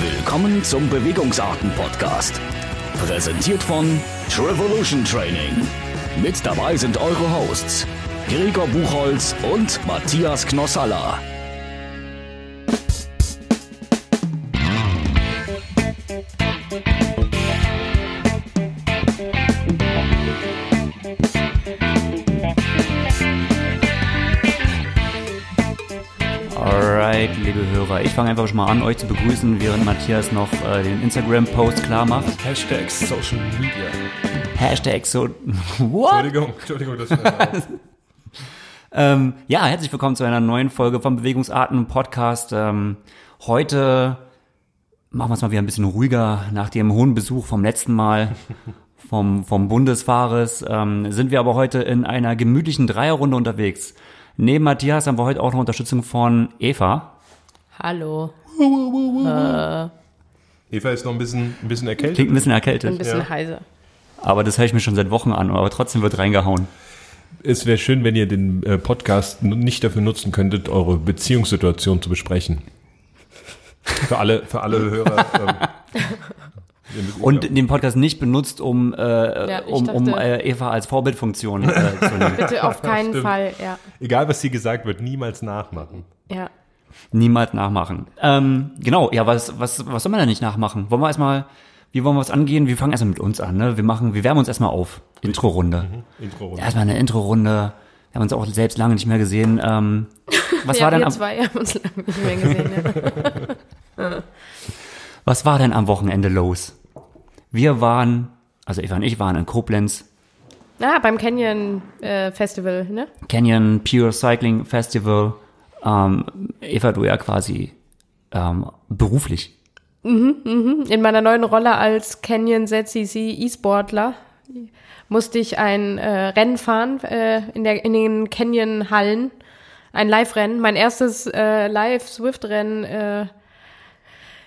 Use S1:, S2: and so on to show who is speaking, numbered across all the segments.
S1: Willkommen zum Bewegungsarten-Podcast. Präsentiert von Trevolution Training. Mit dabei sind eure Hosts Gregor Buchholz und Matthias Knossalla.
S2: Ich fange einfach schon mal an, euch zu begrüßen, während Matthias noch äh, den Instagram-Post klar macht.
S3: Hashtag Social Media.
S2: Hashtag so. What?
S3: Entschuldigung, Entschuldigung, das war.
S2: Ähm, ja, herzlich willkommen zu einer neuen Folge vom Bewegungsarten Podcast. Ähm, heute machen wir es mal wieder ein bisschen ruhiger nach dem hohen Besuch vom letzten Mal vom, vom Bundesfahres. Ähm, sind wir aber heute in einer gemütlichen Dreierrunde unterwegs. Neben Matthias haben wir heute auch noch Unterstützung von Eva.
S4: Hallo.
S3: Eva ist noch ein bisschen, ein bisschen erkältet.
S2: Klingt ein bisschen erkältet.
S4: Ein bisschen
S3: Ja.
S4: heiser.
S2: Aber das höre ich mir schon seit Wochen an, aber trotzdem wird reingehauen.
S3: Es wäre schön, wenn ihr den äh, Podcast nicht dafür nutzen könntet, eure Beziehungssituation zu besprechen. Für alle, für alle Hörer. Ähm,
S2: Und den Podcast nicht benutzt, um, äh,
S4: Ja,
S2: um, um äh, Eva als Vorbildfunktion äh, zu nehmen.
S4: Bitte auf keinen. Fall, ja.
S3: egal, was hier gesagt wird, niemals nachmachen.
S4: Ja.
S2: Niemals nachmachen. Ähm, genau, ja, was, was, was soll man da nicht nachmachen? Wollen wir erstmal, wie wollen wir was angehen? Wir fangen erstmal mit uns an, ne? Wir machen, wir wärmen uns erstmal auf. Intro-Runde.
S3: Intro
S2: Ja, Erstmal eine Intro-Runde. Wir haben uns auch selbst lange nicht mehr gesehen. Ähm, was
S4: ja,
S2: war denn
S4: wir
S2: am,
S4: zwei haben uns lange nicht mehr gesehen. Ja.
S2: was war denn am Wochenende los? Wir waren, also Eva und ich waren in Koblenz,
S4: Ah, beim Canyon äh, Festival, ne?
S2: Canyon Pure Cycling Festival. Ähm, Eva, du ja quasi ähm, beruflich.
S4: In meiner neuen Rolle als Canyon ZCC E-Sportler musste ich ein äh, Rennen fahren äh, in, der, in den Canyon-Hallen. Ein Live-Rennen. Mein erstes äh, Live-Swift-Rennen, äh,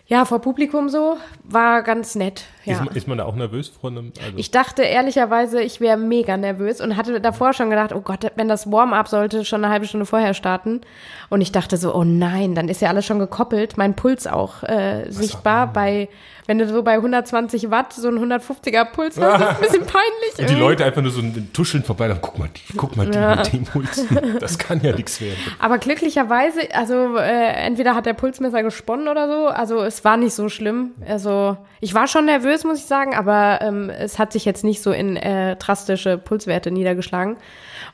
S4: ja, vor Publikum so, war ganz nett. Ja.
S3: Ist, man- ist man da auch nervös vor einem? Also,
S4: Ich dachte ehrlicherweise, ich wäre mega nervös und hatte davor schon gedacht, oh Gott, wenn das Warm-up sollte schon eine halbe Stunde vorher starten. Und ich dachte so, oh nein, dann ist ja alles schon gekoppelt, mein Puls auch äh, sichtbar. Bei, wenn du so bei 120 Watt so ein 150er Puls hast, ist das ein bisschen peinlich.
S3: und die. Leute einfach nur so ein Tuscheln vorbei, dann guck mal, die, guck mal, die mit dem Puls. Das kann ja nichts werden.
S4: Aber glücklicherweise, also äh, entweder hat der Pulsmesser gesponnen oder so, also es war nicht so schlimm. Also ich war schon nervös, muss ich sagen, aber ähm, es hat sich jetzt nicht so in äh, drastische Pulswerte niedergeschlagen.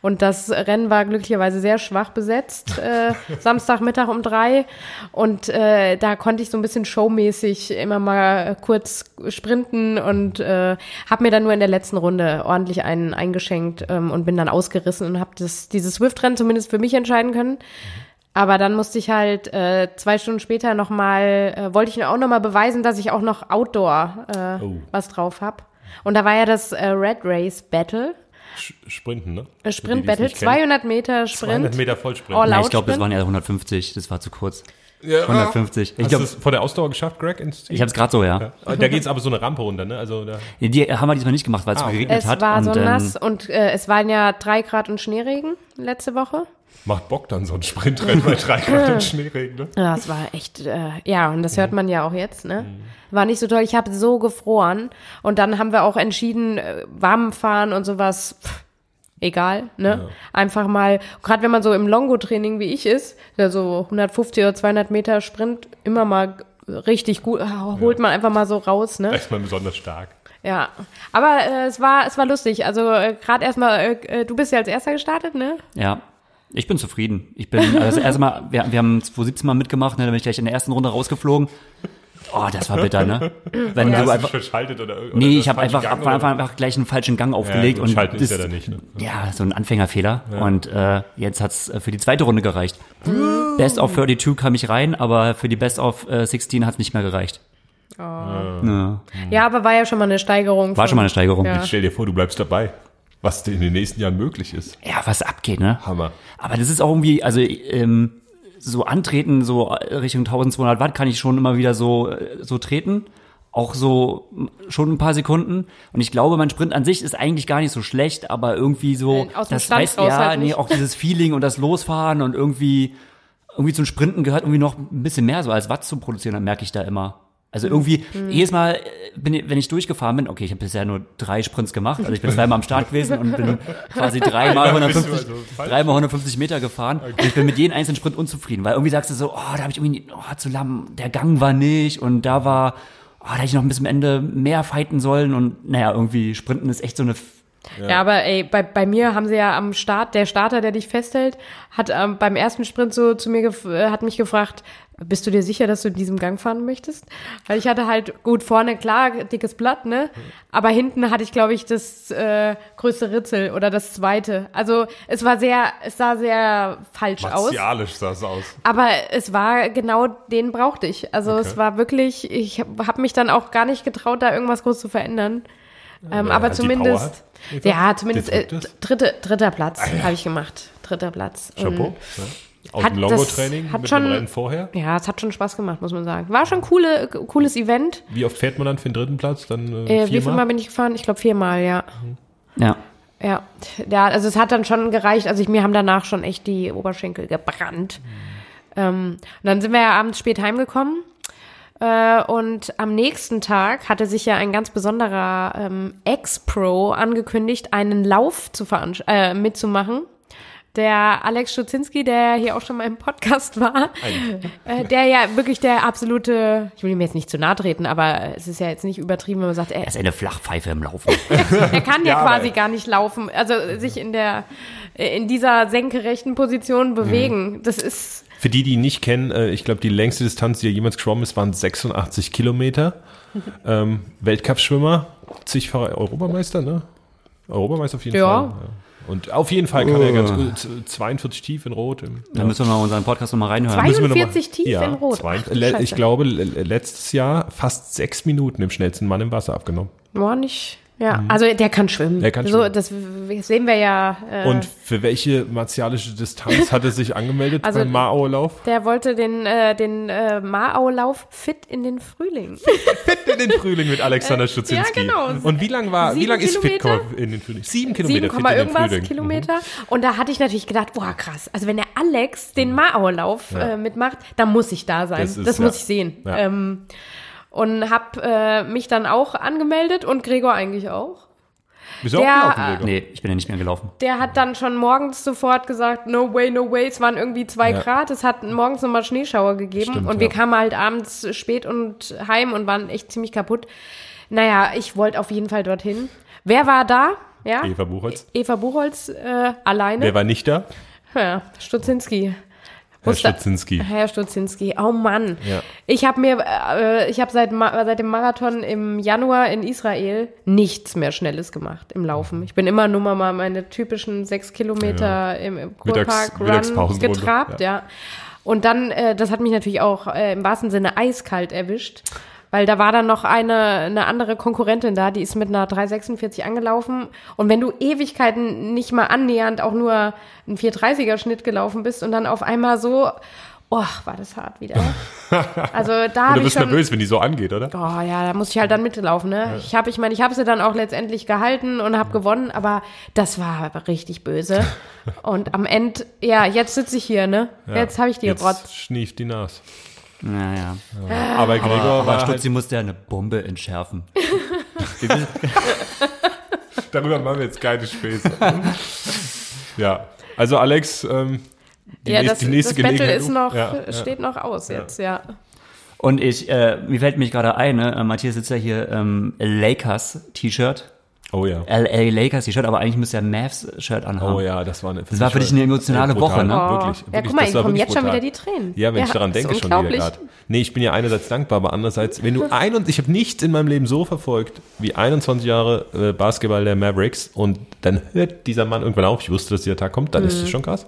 S4: Und das Rennen war glücklicherweise sehr schwach besetzt, äh, Samstagmittag um drei. Und äh, da konnte ich so ein bisschen showmäßig immer mal kurz sprinten und äh, habe mir dann nur in der letzten Runde ordentlich einen eingeschenkt ähm, und bin dann ausgerissen und habe dieses Swift-Rennen zumindest für mich entscheiden können. Aber dann musste ich halt äh, zwei Stunden später nochmal, äh, wollte ich mir auch nochmal beweisen, dass ich auch noch Outdoor äh,
S3: Oh.
S4: was drauf hab. Und da war ja das äh, Red Race Battle,
S3: Sch- Sprinten, ne?
S4: Sprint Battle,
S3: nicht kennen.
S4: 200 Meter Sprint.
S3: 200 Meter Vollsprint.
S4: All out
S2: ich glaube, das
S4: Sprint.
S2: waren ja 150, das war zu kurz.
S3: Ja,
S2: 150. Ich
S3: Hast du es vor der Ausdauer geschafft, Greg?
S2: Ich habe es gerade so, ja.
S3: Ja. Da geht's aber so eine Rampe runter, ne? Also da,
S2: Die haben wir diesmal nicht gemacht, weil es
S3: Ah, okay.
S2: geregnet
S4: Es
S2: hat.
S4: war
S2: und,
S4: so
S2: ähm,
S4: nass und äh, es waren ja drei Grad und Schneeregen letzte Woche.
S3: macht Bock dann so ein Sprintrennen bei drei Grad und Schneeregen, ne?
S4: Ja, es war echt, äh, ja, und das hört man ja auch jetzt, ne? War nicht so toll. Ich habe so gefroren. Und dann haben wir auch entschieden, äh, warm fahren und sowas, pff, egal, ne? Einfach mal, gerade wenn man so im Longo-Training wie ich ist, der so 150 oder 200 Meter Sprint immer mal richtig gut, ah, holt man einfach mal so raus, ne?
S3: Da ist man besonders stark.
S4: Ja, aber äh, es war es war lustig. Also äh, gerade erstmal, äh, äh, du bist ja als erster gestartet, ne?
S2: Ja. Ich bin zufrieden. Ich bin, also das erste Mal, wir, wir haben 2017 mal mitgemacht, ne, da bin ich gleich in der ersten Runde rausgeflogen. Oh, das war bitter, ne? Wenn
S3: Hast
S2: du einfach,
S3: verschaltet oder, oder
S2: nee, ich habe einfach,
S3: Gang, oder?
S2: an einfach gleich einen falschen Gang aufgelegt
S3: Ja,
S2: und
S3: Schalten ist ja da nicht, ne?
S2: Ja, so ein Anfängerfehler. Und äh, jetzt hat's äh, für die zweite Runde gereicht. Best of 32 kam ich rein, aber für die Best of äh, 16 hat's nicht mehr gereicht. Ja.
S4: Ja, aber war ja schon mal eine Steigerung.
S2: War schon mal eine Steigerung.
S4: Ja.
S3: Jetzt stell dir vor, du bleibst dabei. Was in den nächsten Jahren möglich ist.
S2: Ja, was abgeht, ne?
S3: Hammer.
S2: Aber das ist auch irgendwie, also ähm, so antreten, so Richtung 1200 Watt kann ich schon immer wieder so, äh, so treten. Auch so schon ein paar Sekunden. Und ich glaube, mein Sprint an sich ist eigentlich gar nicht so schlecht, aber irgendwie so,
S4: Äh,
S2: das
S4: Stand
S2: weiß, ja,
S4: halt
S2: nee, auch dieses Feeling und das Losfahren und irgendwie, irgendwie zum Sprinten gehört irgendwie noch ein bisschen mehr so als Watt zu produzieren, dann merke ich da immer. Also irgendwie, jedes Mal, äh, bin, ich- wenn ich durchgefahren bin, okay, ich habe bisher nur drei Sprints gemacht, also ich bin zweimal am Start gewesen und bin quasi dreimal
S3: Ja, bist du
S2: 150,
S3: also
S2: dreimal 150 Meter gefahren und ich bin mit jedem einzelnen Sprint unzufrieden, weil irgendwie sagst du so, oh, da habe ich irgendwie, oh, zu lahm, der Gang war nicht und da war, oh, da hätte ich noch bis zum Ende mehr fighten sollen und naja, irgendwie Sprinten ist echt so eine,
S4: Ja, aber ey, bei, bei mir haben sie ja am Start, der Starter, der dich festhält, hat ähm, beim ersten Sprint so zu mir, gef äh, hat mich gefragt, bist du dir sicher, dass du in diesem Gang fahren möchtest? Weil ich hatte halt, gut, vorne klar, dickes Blatt, ne? Aber hinten hatte ich, glaube ich, das äh, größte Ritzel oder das zweite. Also es war sehr, es sah sehr falsch aus.
S3: Martialisch sah es aus.
S4: Aber es war genau den brauchte ich. Also es war wirklich, ich habe hab mich dann auch gar nicht getraut, da irgendwas groß zu verändern. Ähm,
S3: wer
S4: aber zumindest, ja, zumindest äh, dritte, dritter Platz habe ich gemacht. Dritter Platz.
S3: Chapeau.
S4: Und,
S3: Ja. Aus
S4: Hat
S3: dem Longo-Training
S4: hat
S3: mit
S4: schon-
S3: dem Rennen vorher.
S4: ja, es hat schon Spaß gemacht, muss man sagen. War schon coole, cooles Event.
S3: Wie oft fährt man dann für den dritten Platz? Dann
S4: Äh,
S3: äh,
S4: wie viel Mal bin ich gefahren? Ich glaube viermal, ja.
S2: ja.
S4: Ja, ja, also es hat dann schon gereicht. Also ich, mir haben danach schon echt die Oberschenkel gebrannt. Ähm, und dann sind wir ja abends spät heimgekommen. Äh, und am nächsten Tag hatte sich ja ein ganz besonderer ähm, Ex-Pro angekündigt, einen Lauf zu äh, mitzumachen. Der Alex Stutzinski, der hier auch schon mal im Podcast war, äh, der ja wirklich der absolute, ich will ihm jetzt nicht zu nahe treten, aber es ist ja jetzt nicht übertrieben, wenn man sagt, er,
S2: Er ist eine Flachpfeife im Laufen.
S4: er kann ja,
S3: Ja, aber-
S4: quasi gar nicht laufen, also sich in der in dieser senkrechten Position bewegen. Das ist
S3: Für die, die ihn nicht kennen, äh, ich glaube, die längste Distanz, die er jemals geschwommen ist, waren 86 Kilometer. ähm, Weltcup-Schwimmer, zigfacher Europameister, ne? Europameister auf jeden
S4: Ja.
S3: Fall. Ja. Und auf jeden Fall kann er ganz gut, z- 42 tief in Rot. Im,
S2: Da müssen wir mal unseren Podcast nochmal reinhören.
S4: Zwei-
S3: Müssen wir noch
S4: 42 tief in Rot.
S3: zwei-
S4: Ach,
S3: ich glaube, le- le- letztes Jahr fast sechs Minuten im schnellsten Mann im Wasser abgenommen.
S4: boah, nicht. Ja, also der kann schwimmen.
S3: Mhm. Der kann
S4: so,
S3: schwimmen.
S4: das sehen wir ja. Äh,
S3: Und für welche martialische Distanz hat er sich angemeldet
S4: Also-
S3: beim Mao-Lauf?
S4: der wollte den, äh, den äh, Maau-Lauf fit in den Frühling.
S3: in den Frühling mit Alexander Stutzinski.
S4: ja, genau.
S3: Und wie lang war, wie
S4: Sieben
S3: lang ist fit
S4: Kilometer?
S3: in den Frühling? Sieben Kilometer
S4: 7,
S3: fit in den
S4: irgendwas
S3: Frühling. Mhm.
S4: Kilometer. Und da hatte ich natürlich gedacht, boah, krass. Also wenn der Alex den Maau-Lauf
S3: Ja.
S4: äh, mitmacht, dann muss ich da sein.
S3: Das
S4: Das,
S3: ist-
S4: muss
S3: ja.
S4: ich sehen.
S3: Ja.
S4: Ähm, und hab äh, mich dann auch angemeldet und Gregor eigentlich auch.
S3: Bist du auch
S4: Der,
S3: gelaufen,
S4: äh,
S3: Gregor?
S2: Nee, ich bin ja nicht mehr gelaufen.
S4: Der hat dann schon morgens sofort gesagt, no way, no way. Es waren irgendwie zwei
S3: Ja.
S4: Grad. Es hat morgens nochmal Schneeschauer gegeben.
S3: Stimmt,
S4: und wir
S3: ja.
S4: kamen halt abends spät und heim und waren echt ziemlich kaputt. Naja, ich wollte auf jeden Fall dorthin. Wer war da? Ja,
S3: Eva Buchholz.
S4: Eva Buchholz äh, alleine.
S3: Wer war nicht da?
S4: Ja, Stutzinski.
S3: Herr Stutzinski.
S4: Herr Stutzinski. Oh Mann.
S3: Ja.
S4: Ich habe mir, äh, ich habe seit, seit dem Marathon im Januar in Israel nichts mehr Schnelles gemacht im Laufen. Ich bin immer nur mal meine typischen sechs Kilometer im, im
S3: Mittags-
S4: Kurpark Run
S3: Mittagspausenrunde,
S4: getrabt, ja. Und dann, äh, das hat mich natürlich auch äh, im wahrsten Sinne eiskalt erwischt. Weil da war dann noch eine, eine andere Konkurrentin da, die ist mit einer 346 angelaufen. Und wenn du Ewigkeiten nicht mal annähernd auch nur einen 430er Schnitt gelaufen bist und dann auf einmal so, oh, war das hart wieder. Also da
S3: du bist
S4: schon,
S3: nervös, wenn die so angeht, oder?
S4: Oh ja, da muss ich halt dann mitlaufen, ne? Ich habe, ich meine, ich habe sie dann auch letztendlich gehalten und habe gewonnen, aber das war richtig böse. und am Ende, ja, jetzt sitze ich hier, ne? Jetzt habe ich die
S3: Jetzt
S4: Rotz.
S3: schnieft die Nas.
S2: Naja.
S3: Aber Gregor
S2: Aber
S3: war
S2: Stutzi
S3: halt,
S2: musste ja eine Bombe entschärfen.
S3: darüber machen wir jetzt keine Späße. ja, also Alex, ähm, die,
S4: ja,
S3: nächste,
S4: das,
S3: die nächste
S4: das Battle
S3: Gelegenheit.
S4: ist noch,
S3: ja, ja.
S4: steht noch aus jetzt, ja.
S2: Und ich, äh, mir fällt mich gerade ein, ne? äh, Matthias sitzt ja hier ähm, Lakers-T-Shirt.
S3: Oh ja.
S2: LA Lakers T-Shirt, aber eigentlich müsste er Mavs-Shirt anhaben.
S3: Oh ja, das war eine.
S2: Das war für dich eine emotionale Woche, ne?
S4: Oh.
S3: Wirklich,
S4: Ja,
S3: wirklich,
S4: guck mal, kommen jetzt schon
S3: brutal.
S4: wieder die Tränen.
S3: Ja, wenn ich
S4: Ja,
S3: daran
S4: das
S3: denke, schon wieder gerade. Nee, ich bin ja einerseits dankbar, aber andererseits, wenn du ein und ich habe nichts in meinem Leben so verfolgt wie 21 Jahre äh, Basketball der Mavericks und dann hört dieser Mann irgendwann auf, ich wusste, dass dieser Tag kommt, dann ist
S4: Mhm.
S3: das schon krass.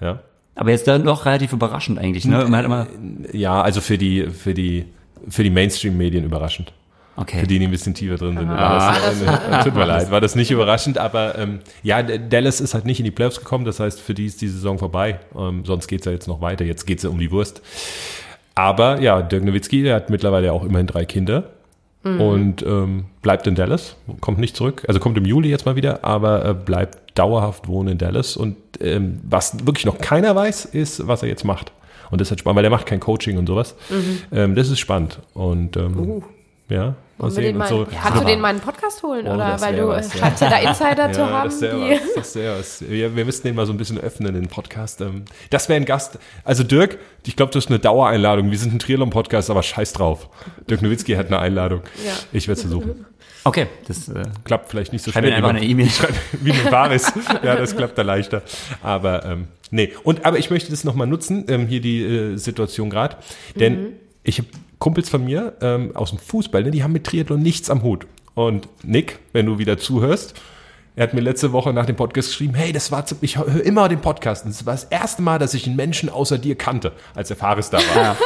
S3: Ja.
S2: Aber jetzt dann doch relativ überraschend eigentlich, ne? Man hat immer,
S3: Ja, also für die, für die, für die Mainstream-Medien überraschend. Für
S2: okay.
S3: die, die ein bisschen tiefer drin sind. War das, äh, tut mir leid, war das nicht überraschend, aber ähm, ja, Dallas ist halt nicht in die Playoffs gekommen, das heißt, für die ist die Saison vorbei. Ähm, sonst geht's ja jetzt noch weiter, jetzt geht's ja um die Wurst. Aber ja, Dirk Nowitzki, der hat mittlerweile auch immerhin drei Kinder und ähm, bleibt in Dallas, kommt nicht zurück, also kommt im Juli jetzt mal wieder, aber äh, bleibt dauerhaft wohnen in Dallas und ähm, was wirklich noch keiner weiß, ist, was er jetzt macht. Und das ist halt spannend, weil der macht kein Coaching und sowas.
S4: Mhm.
S3: Ähm, das ist spannend. Und ähm, ja, mal sehen.
S4: mal,
S3: Und so.
S4: kannst du den mal in den Podcast holen?
S3: Oh,
S4: oder weil du
S3: was,
S4: äh,
S3: ja.
S4: scheinst ja da Insider zu
S3: Ja,
S4: haben.
S3: das wäre was. Das wär was. Wir, wir müssten den mal so ein bisschen öffnen, den Podcast. Ähm, Das wäre ein Gast. Also Dirk, ich glaube, das ist eine Dauereinladung. Wir sind ein Triathlon-Podcast, aber scheiß drauf. Dirk Nowitzki hat eine Einladung.
S4: Ja.
S3: Ich werde es versuchen.
S2: Okay, das äh,
S3: Klappt vielleicht nicht so
S2: Schreib
S3: schnell.
S2: mir einfach
S3: wie man-
S2: eine E-Mail.
S3: Schreib- Wie mit Baris. ja, das klappt da leichter. Aber ähm, nee. Und aber ich möchte das nochmal nutzen, ähm, hier die äh, Situation gerade. Denn
S4: Mhm.
S3: ich habe Kumpels von mir ähm, aus dem Fußball, ne, die haben mit Triathlon nichts am Hut. Und Nick, wenn du wieder zuhörst, er hat mir letzte Woche nach dem Podcast geschrieben, hey, das war, zu- ich höre immer den Podcast. Und das war das erste Mal, dass ich einen Menschen außer dir kannte, als der Fares da war.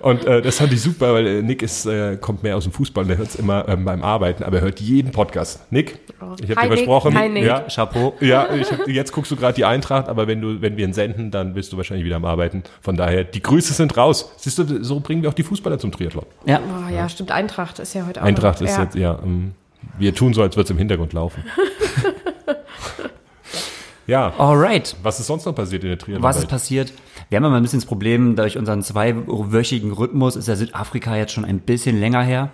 S3: Und äh, das fand ich super, weil äh, Nick ist, äh, kommt mehr aus dem Fußball und der hört es immer ähm, beim Arbeiten, aber er hört jeden Podcast. Nick, ich habe dir
S4: Nick.
S3: versprochen,
S4: Hi, Nick.
S3: ja,
S2: Chapeau.
S3: ja, ich hab, jetzt guckst du gerade die Eintracht, aber wenn du, wenn wir ihn senden, dann bist du wahrscheinlich wieder am Arbeiten. Von daher, die Grüße sind raus. Siehst du, so bringen wir auch die Fußballer zum Triathlon.
S2: Ja.
S4: oh, ja, stimmt. Eintracht ist ja heute auch.
S3: Eintracht
S4: noch.
S3: ist
S4: ja.
S3: jetzt, ja, ähm, wir tun so, als würde es im Hintergrund laufen. ja,
S2: Alright.
S3: was ist sonst noch passiert in der Triathlon?
S2: Was ist passiert? Wir haben immer ein bisschen das Problem, durch unseren zweiwöchigen Rhythmus ist ja Südafrika jetzt schon ein bisschen länger her.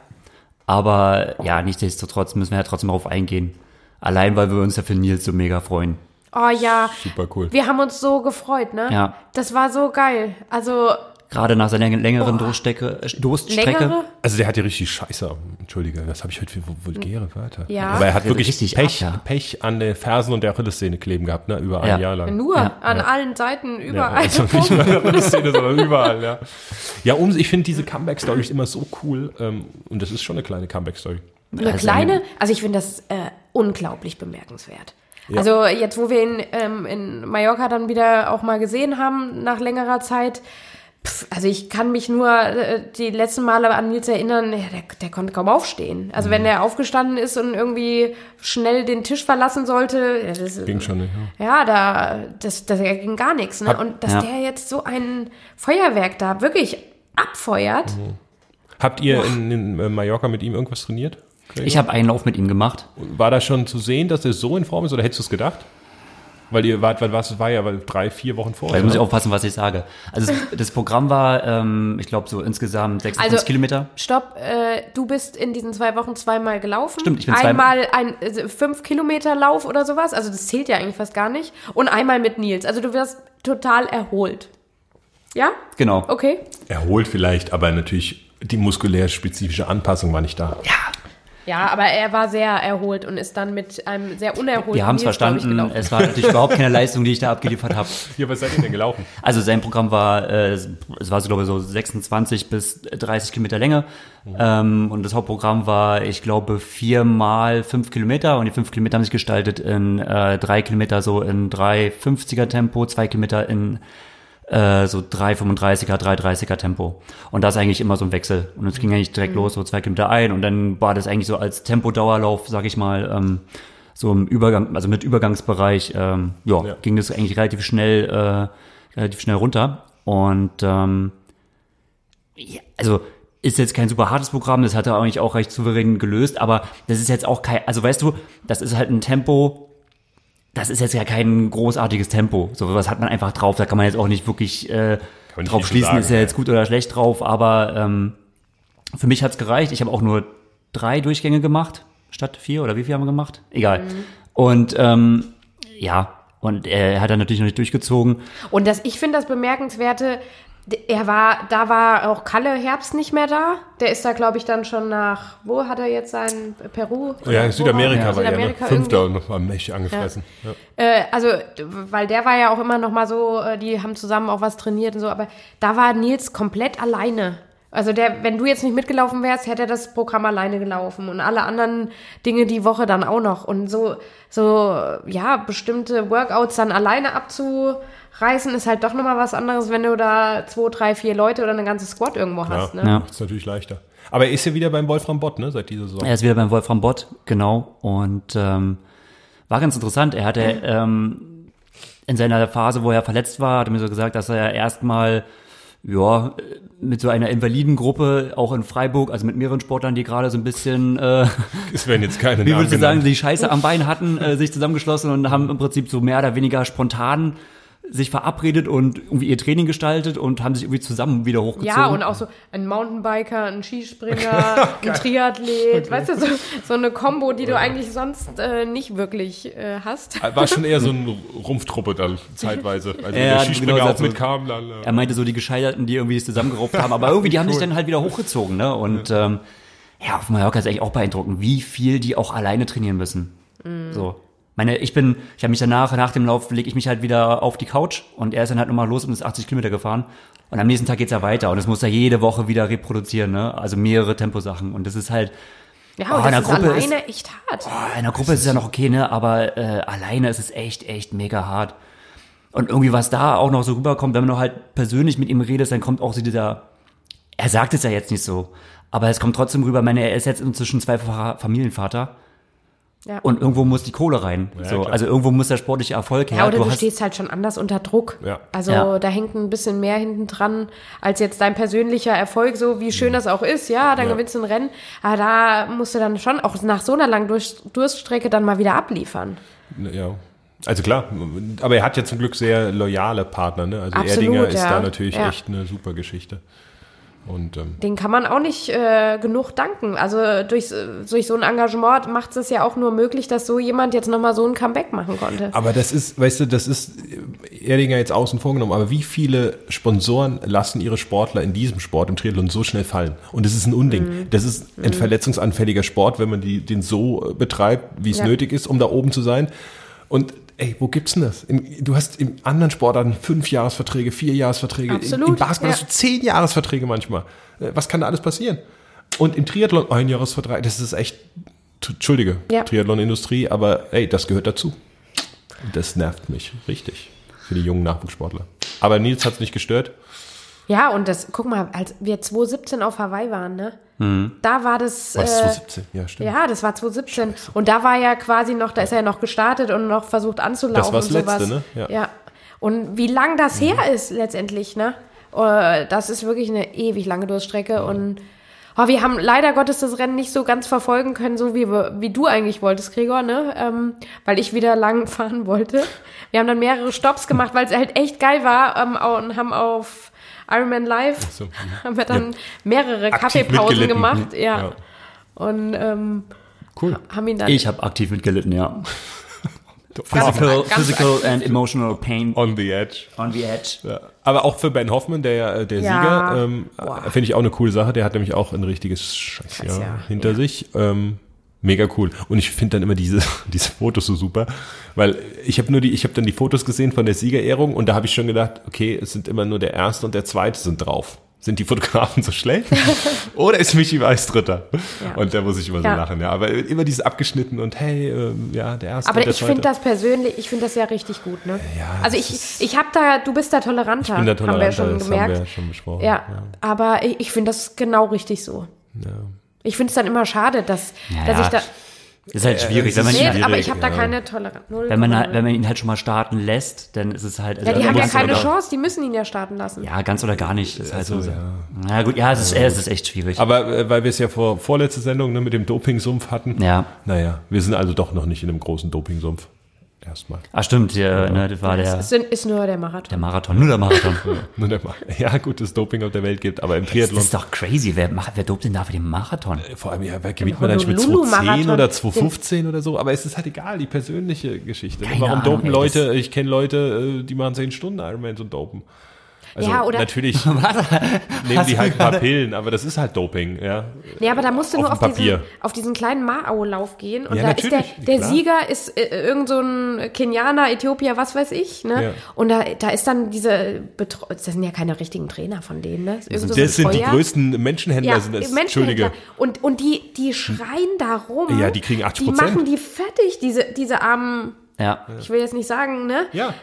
S2: Aber ja, nichtsdestotrotz müssen wir ja trotzdem darauf eingehen. Allein, weil wir uns ja für Nils so mega freuen.
S4: Oh ja,
S3: Super cool.
S4: wir haben uns so gefreut, ne?
S2: Ja.
S4: Das war so geil. Also
S2: Gerade nach seiner längeren Durststrecke, äh, Durststrecke.
S4: längere.
S3: Also der hat ja richtig Scheiße. Entschuldige, was habe ich heute für vulgäre Wörter?
S4: Ja.
S3: Aber er hat wirklich
S2: Richtig
S3: Pech,
S2: ab, ja.
S3: Pech an den Fersen und der Achillessehne kleben gehabt, ne? Über
S2: Ja.
S3: ein Jahr lang.
S4: Nur
S2: Ja,
S4: an allen Seiten,
S3: Ja,
S4: überall.
S3: also nicht nur in der Achillessehne, sondern überall, ja. Ja, um, ich finde diese Comeback-Stories immer so cool. Ähm, und das ist schon eine kleine Comeback-Story.
S4: Eine
S2: Also
S4: kleine, also ich finde das äh, unglaublich bemerkenswert. Also jetzt, wo wir ihn ähm, in Mallorca dann wieder auch mal gesehen haben, nach längerer Zeit, also ich kann mich nur äh, die letzten Male an Nils erinnern, ja, der, der konnte kaum aufstehen. Also
S3: Mhm.
S4: wenn er aufgestanden ist und irgendwie schnell den Tisch verlassen sollte, ja, das,
S3: Ging schon nicht. Ja.
S4: ja, da, das, das ging gar nichts. Ne? Und dass
S2: Ja.
S4: der jetzt so ein Feuerwerk da wirklich abfeuert,
S3: Habt ihr in, in äh, Mallorca mit ihm irgendwas trainiert?
S2: Ich habe einen Lauf mit ihm gemacht.
S3: War da schon zu sehen, dass er so in Form ist oder hättest du es gedacht? Weil ihr wart, weil was war ja weil drei, vier Wochen vorher.
S2: Weil muss ich aufpassen, was ich sage. Also das, das Programm war, ähm, ich glaube, so insgesamt 26
S4: Also-
S2: Kilometer.
S4: Stopp, äh, du bist in diesen zwei Wochen zweimal gelaufen.
S2: Stimmt, ich bin zwei-
S4: Einmal ein äh, fünf Kilometer Lauf oder sowas, also das zählt ja eigentlich fast gar nicht. Und einmal mit Nils. Also du wirst total erholt. Ja?
S2: Genau.
S4: Okay.
S3: Erholt vielleicht, aber natürlich die muskulär spezifische Anpassung war nicht da.
S2: Ja,
S4: Ja, aber er war sehr erholt und ist dann mit einem sehr unerholten
S2: wir haben es verstanden. Es war natürlich überhaupt keine Leistung, die ich da abgeliefert habe.
S3: Ja, was seid ihr denn gelaufen?
S2: Also sein Programm war, äh, es war so, glaube ich, so 26 bis 30 Kilometer Länge. Ähm, und das Hauptprogramm war, ich glaube, viermal fünf Kilometer. Und die fünf Kilometer haben sich gestaltet in äh, drei Kilometer so in 3,50er Tempo, zwei Kilometer in äh, so 3,35er, 3,30er Tempo. Und das eigentlich immer so ein Wechsel. Und es ging eigentlich direkt los, so zwei Kilometer ein. Und dann war das eigentlich so als Tempodauerlauf, sag ich mal, ähm, so im Übergang, also mit Übergangsbereich, ähm, ja,
S3: Ja.
S2: ging das eigentlich relativ schnell, äh, relativ schnell runter. Und ähm, ja, also ist jetzt kein super hartes Programm, das hat er eigentlich auch recht souverän gelöst, aber das ist jetzt auch kein, also weißt du, das ist halt ein Tempo, das ist jetzt ja kein großartiges Tempo. So was hat man einfach drauf, da kann man jetzt auch nicht wirklich äh,
S3: nicht
S2: drauf
S3: viel
S2: schließen,
S3: sagen,
S2: ist er
S3: ja.
S2: jetzt gut oder schlecht drauf, aber ähm, für mich hat's gereicht. Ich habe auch nur drei Durchgänge gemacht, statt vier oder wie viel haben wir gemacht? Egal. Und ähm, ja, und er hat dann natürlich noch nicht durchgezogen.
S4: Und das, ich finde das Bemerkenswerte, er war, da war auch Kalle Herbst nicht mehr da. Der ist da, glaube ich, dann schon nach, wo hat er jetzt sein Peru?
S3: Ja, Südamerika
S4: Wo
S3: war ja, ne?
S4: Südamerika
S3: Fünfter
S4: irgendwie.
S3: und war mächtig angefressen. Ja.
S4: Äh, also, weil der war ja auch immer noch mal so, äh, die haben zusammen auch was trainiert und so, aber da war Nils komplett alleine. Also der, wenn du jetzt nicht mitgelaufen wärst, hätte er das Programm alleine gelaufen und alle anderen Dinge die Woche dann auch noch. Und so, so, ja, bestimmte Workouts dann alleine abzureißen, ist halt doch nochmal was anderes, wenn du da zwei, drei, vier Leute oder eine ganze Squad irgendwo hast. Ne?
S2: Ja.
S3: Ist natürlich leichter. Aber er ist ja wieder beim Wolfram Bott, ne, seit dieser Saison.
S2: Er ist wieder beim Wolfram Bott, genau. Und ähm, war ganz interessant. Er hatte ähm, in seiner Phase, wo er verletzt war, hat er mir so gesagt, dass er erstmal ja, mit so einer Invalidengruppe, auch in Freiburg, also mit mehreren Sportlern, die gerade so ein bisschen, äh,
S3: Es werden jetzt keine
S2: wie würdest du sagen, die Scheiße am Bein hatten, äh, sich zusammengeschlossen und haben im Prinzip so mehr oder weniger spontan sich verabredet und irgendwie ihr Training gestaltet und haben sich irgendwie zusammen wieder hochgezogen.
S4: Ja, und auch so ein Mountainbiker, ein Skispringer, ein Triathlet, weißt du, so, so eine Kombo, die du eigentlich sonst äh, nicht wirklich äh, hast.
S3: War schon eher so eine Rumpftruppe dann zeitweise. Also
S2: Ja,
S3: der Skispringer
S2: genau,
S3: auch
S2: so-
S3: mitkam dann.
S2: Er meinte so die Gescheiterten, die irgendwie es zusammengerauft haben, aber irgendwie die haben sich dann halt wieder hochgezogen, ne? Und ähm, ja, auf Mallorca ist echt auch beeindruckend, wie viel die auch alleine trainieren müssen. So. Meine, ich bin, ich habe mich danach, nach dem Lauf, lege ich mich halt wieder auf die Couch und er ist dann halt nochmal los und ist 80 Kilometer gefahren. Und am nächsten Tag geht's ja weiter und das muss er jede Woche wieder reproduzieren, ne? Also mehrere Temposachen. Und das ist halt,
S4: Ja,
S2: Oh, in der
S4: das ist
S2: Gruppe
S4: alleine echt hart.
S2: Oh, in der Gruppe ist es ja noch okay, ne? Aber äh, alleine ist es echt, echt mega hart. Und irgendwie, was da auch noch so rüberkommt, wenn man noch halt persönlich mit ihm redet, dann kommt auch so dieser, er sagt es ja jetzt nicht so, aber es kommt trotzdem rüber, meine, er ist jetzt inzwischen zweifacher Familienvater
S4: Ja.
S2: und irgendwo muss die Kohle rein. so,
S3: klar.
S2: also irgendwo muss der sportliche Erfolg her.
S4: Ja, oder du,
S2: hast-
S4: stehst halt schon anders unter Druck.
S3: Ja.
S4: Also
S2: Ja.
S4: da hängt ein bisschen mehr hinten dran, als jetzt dein persönlicher Erfolg, so wie schön das auch ist. Ja, dann
S3: Ja.
S4: gewinnst du ein Rennen. Aber da musst du dann schon auch nach so einer langen Durch Durststrecke dann mal wieder abliefern.
S3: Ja. Also klar, aber er hat ja zum Glück sehr loyale Partner. Ne? Also
S4: Absolut,
S3: Erdinger ist
S4: ja.
S3: da natürlich
S4: Ja.
S3: echt eine super Geschichte. Und ähm,
S4: Den kann man auch nicht äh, genug danken. Also durch, durch so ein Engagement macht es ja auch nur möglich, dass so jemand jetzt nochmal so ein Comeback machen konnte.
S3: Aber das ist, weißt du, das ist Erdinger jetzt außen vor genommen, aber wie viele Sponsoren lassen ihre Sportler in diesem Sport, im Triathlon, so schnell fallen? Und das ist ein Unding.
S4: Mhm.
S3: Das ist ein verletzungsanfälliger Sport, wenn man die, den so betreibt, wie es
S4: Ja.
S3: nötig ist, um da oben zu sein. Und ey, wo gibt's denn das? In, du hast in anderen Sportarten fünf Jahresverträge, vier Jahresverträge.
S4: Absolut,
S3: Im Basketball
S4: ja.
S3: hast du zehn Jahresverträge manchmal. Äh, Was kann da alles passieren? Und im Triathlon ein Jahresvertrag, das ist echt, Entschuldige,
S4: Ja.
S3: Triathlon-Industrie, aber ey, das gehört dazu. Das nervt mich richtig für die jungen Nachwuchssportler. Aber Nils hat es nicht gestört.
S4: Ja, und das, guck mal, als wir 2017 auf Hawaii waren, ne? Da war das.
S3: War das
S4: äh,
S3: 2017? Ja, stimmt.
S4: Ja, das war 2017. Und da war ja quasi noch, da ist er ja noch gestartet und noch versucht anzulaufen.
S3: Das war das. Letzte, ne?
S4: Ja.
S3: Ja.
S4: Und wie lang das her ist letztendlich, ne? Äh, Das ist wirklich eine ewig lange Durststrecke. Und oh, wir haben leider Gottes das Rennen nicht so ganz verfolgen können, so wie, wie du eigentlich wolltest, Gregor, ne? Ähm, weil ich wieder lang fahren wollte. Wir haben dann mehrere Stops gemacht, weil es halt echt geil war ähm, und haben auf Ironman Live
S3: so, mhm.
S4: haben wir dann mehrere
S3: Aktiv
S4: Kaffeepausen gemacht, ja.
S3: Ja.
S4: Und ähm,
S3: Cool.
S4: haben ihn dann
S2: ich habe aktiv mitgelitten, ja. Physical,
S4: ganz
S2: physical and emotional pain
S3: On the edge.
S2: on the edge.
S3: Ja. Aber auch für Ben Hoffman, der, äh, der
S4: Ja.
S3: Sieger, ähm, äh, finde ich auch eine coole Sache. Der hat nämlich auch ein richtiges Scheißjahr
S4: Scheißjahr,
S3: hinter
S4: ja.
S3: sich. Ähm, mega cool. Und ich finde dann immer diese, diese Fotos so super, weil ich habe nur die, ich habe dann die Fotos gesehen von der Siegerehrung und da habe ich schon gedacht, okay, es sind immer nur der erste und der zweite sind drauf. Sind die Fotografen so schlecht? Oder ist Michi Weiß Dritter?
S4: Ja.
S3: Und da muss ich immer so
S4: Ja.
S3: lachen, ja. Aber immer dieses abgeschnitten und hey, ähm, ja, der erste
S4: Aber
S3: der
S4: ich finde das persönlich, ich finde das ja richtig gut, ne?
S3: Ja,
S4: also ich, ich habe da, du bist da toleranter,
S3: Ich bin der
S4: haben wir ja
S3: Toleranter,
S4: schon gemerkt.
S3: haben wir ja schon besprochen.
S4: ja, aber ich, ich finde das genau richtig so.
S3: Ja.
S4: Ich finde es dann immer schade, dass,
S2: Ja,
S4: dass ich da,
S2: Ist halt schwierig,
S3: es
S2: wenn man,
S3: ist
S2: ihn,
S3: schwierig,
S4: aber ich habe da
S3: ja.
S4: keine Toleranz. Null
S2: wenn, man,
S4: Toleranz.
S2: wenn man ihn halt schon mal starten lässt, dann ist es halt. also
S4: ja, die haben ja keine
S2: oder-
S4: Chance, die müssen ihn ja starten lassen.
S2: Ja, ganz oder gar nicht. Ist halt so.
S3: Also,
S2: Ja.
S3: ja.
S2: gut, ja, es ist, es ist echt schwierig.
S3: Aber äh, weil wir es ja vor vorletzte Sendung ne, mit dem Dopingsumpf hatten.
S2: ja.
S3: Naja, wir sind also doch noch nicht in einem großen Dopingsumpf. Erstmal.
S2: Ah, stimmt, ja, ne, das war der,
S4: Es sind, ist nur der Marathon.
S2: der Marathon, nur der Marathon.
S3: Nur der Ma- Ja, gut, das Doping auf der Welt gibt, aber im
S2: Das
S3: Triathlon.
S2: ist doch crazy. Wer, macht, wer dopt denn da für den Marathon?
S3: Vor allem, ja, wer gewinnt man eigentlich mit
S4: Honolulu-Marathon.
S3: 2010 oder 2015 oder so? Aber es ist halt egal, die persönliche Geschichte. Ne?
S2: Keine
S3: Warum
S2: Ahnung,
S3: dopen
S2: ey,
S3: Leute? Ich kenne Leute, äh, die machen 10 Stunden Ironmans und dopen. Also
S4: Ja, oder-
S3: natürlich nehmen die halt ein paar Pillen, aber das ist halt Doping, ja.
S4: Nee, aber da musst du
S3: Auf
S4: nur auf diesen, auf diesen kleinen Mao-Lauf gehen und
S3: Ja,
S4: da ist der, der. Sieger ist äh, irgend so ein Kenianer, Äthiopier, was weiß ich, ne?
S3: Ja.
S4: Und da, da ist dann diese, Betro das sind ja keine richtigen Trainer von denen, ne? Irgend so ein
S3: Das sind die größten Menschenhändler.
S4: ja,
S3: sind das.
S4: Menschenhändler.
S3: Entschuldige.
S4: Und, und die, die schreien da rum.
S3: Ja, die kriegen 80%.
S4: Die machen die fertig, diese, diese armen,
S2: Ja.
S4: ich will jetzt nicht sagen, ne?
S3: Ja.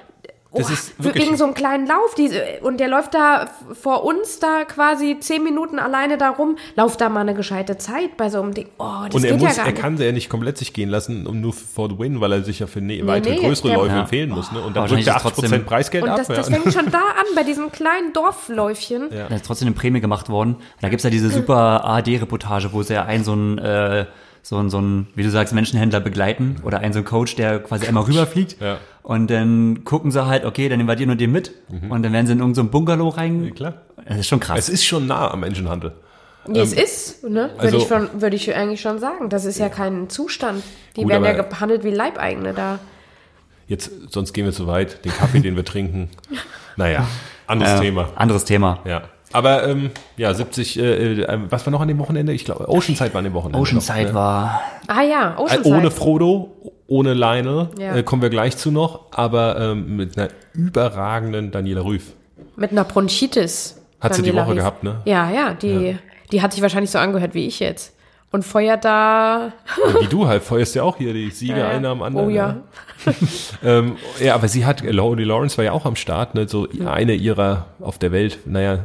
S3: Das
S4: Oh,
S3: ist wirklich.
S4: wegen so einem kleinen Lauf. Diese, und der läuft da vor uns da quasi zehn Minuten alleine da rum. Lauf da mal eine gescheite Zeit bei so einem Ding. Oh, das
S3: und er
S4: geht
S3: muss,
S4: ja gar
S3: er
S4: nicht.
S3: kann sie ja nicht komplett sich gehen lassen, um nur for the win, weil er sich ja für ne, weitere
S4: nee,
S3: größere
S4: der-
S3: Läufe
S2: Ja.
S3: empfehlen muss. Ne? Und dann drückt er
S2: ist
S3: 80%
S2: trotzdem-
S3: Preisgeld
S4: Und
S3: ab.
S4: das, das
S3: ja.
S4: fängt schon da an, bei diesem kleinen Dorfläufchen.
S3: Ja.
S2: Da ist trotzdem eine Prämie gemacht worden. Da gibt's ja diese super ARD-Reportage, wo sie ja einen so einen, äh, so ein, so ein, wie du sagst, Menschenhändler begleiten oder einen so ein Coach, der quasi einmal rüberfliegt.
S3: Ja.
S2: Und dann gucken sie halt, okay, dann nehmen wir dir nur den mit. Und dann werden sie in irgendein so ein Bungalow rein.
S3: klar.
S2: Das ist schon krass.
S3: Es ist schon nah am Menschenhandel.
S4: Nee, es ist, ne? Würde
S3: also-
S4: ich, schon, würde ich eigentlich schon sagen. Das ist ja kein Zustand. Die
S3: Gut,
S4: werden ja behandelt wie Leibeigene da.
S3: Jetzt, sonst gehen wir zu weit. Den Kaffee, den wir trinken. Naja, anderes
S2: Äh,
S3: Thema.
S2: Anderes Thema.
S3: Ja. Aber ähm, ja, 70, äh, äh, was war noch an dem Wochenende? Ich glaube, Oceanside war an dem Wochenende.
S2: Oceanside
S3: noch, ne?
S2: war,
S4: Ah ja,
S3: Äh,
S4: Oceanside.
S3: Ohne Frodo, ohne Lionel,
S4: Ja.
S3: äh, kommen wir gleich zu noch, aber ähm, mit einer überragenden Daniela Rüff.
S4: Mit einer Bronchitis.
S3: Hat sie die
S4: Daniela
S3: Woche
S4: Rief.
S3: gehabt, ne?
S4: Ja, ja, die, die hat sich wahrscheinlich so angehört wie ich jetzt. Und feuert da.
S3: Wie du halt, feuerst ja auch hier die Siege
S4: Ja, ja.
S3: einer am anderen.
S4: Oh ja.
S3: Ähm, ja, aber sie hat, Lonely Lawrence war ja auch am Start, ne, so eine ihrer auf der Welt, naja,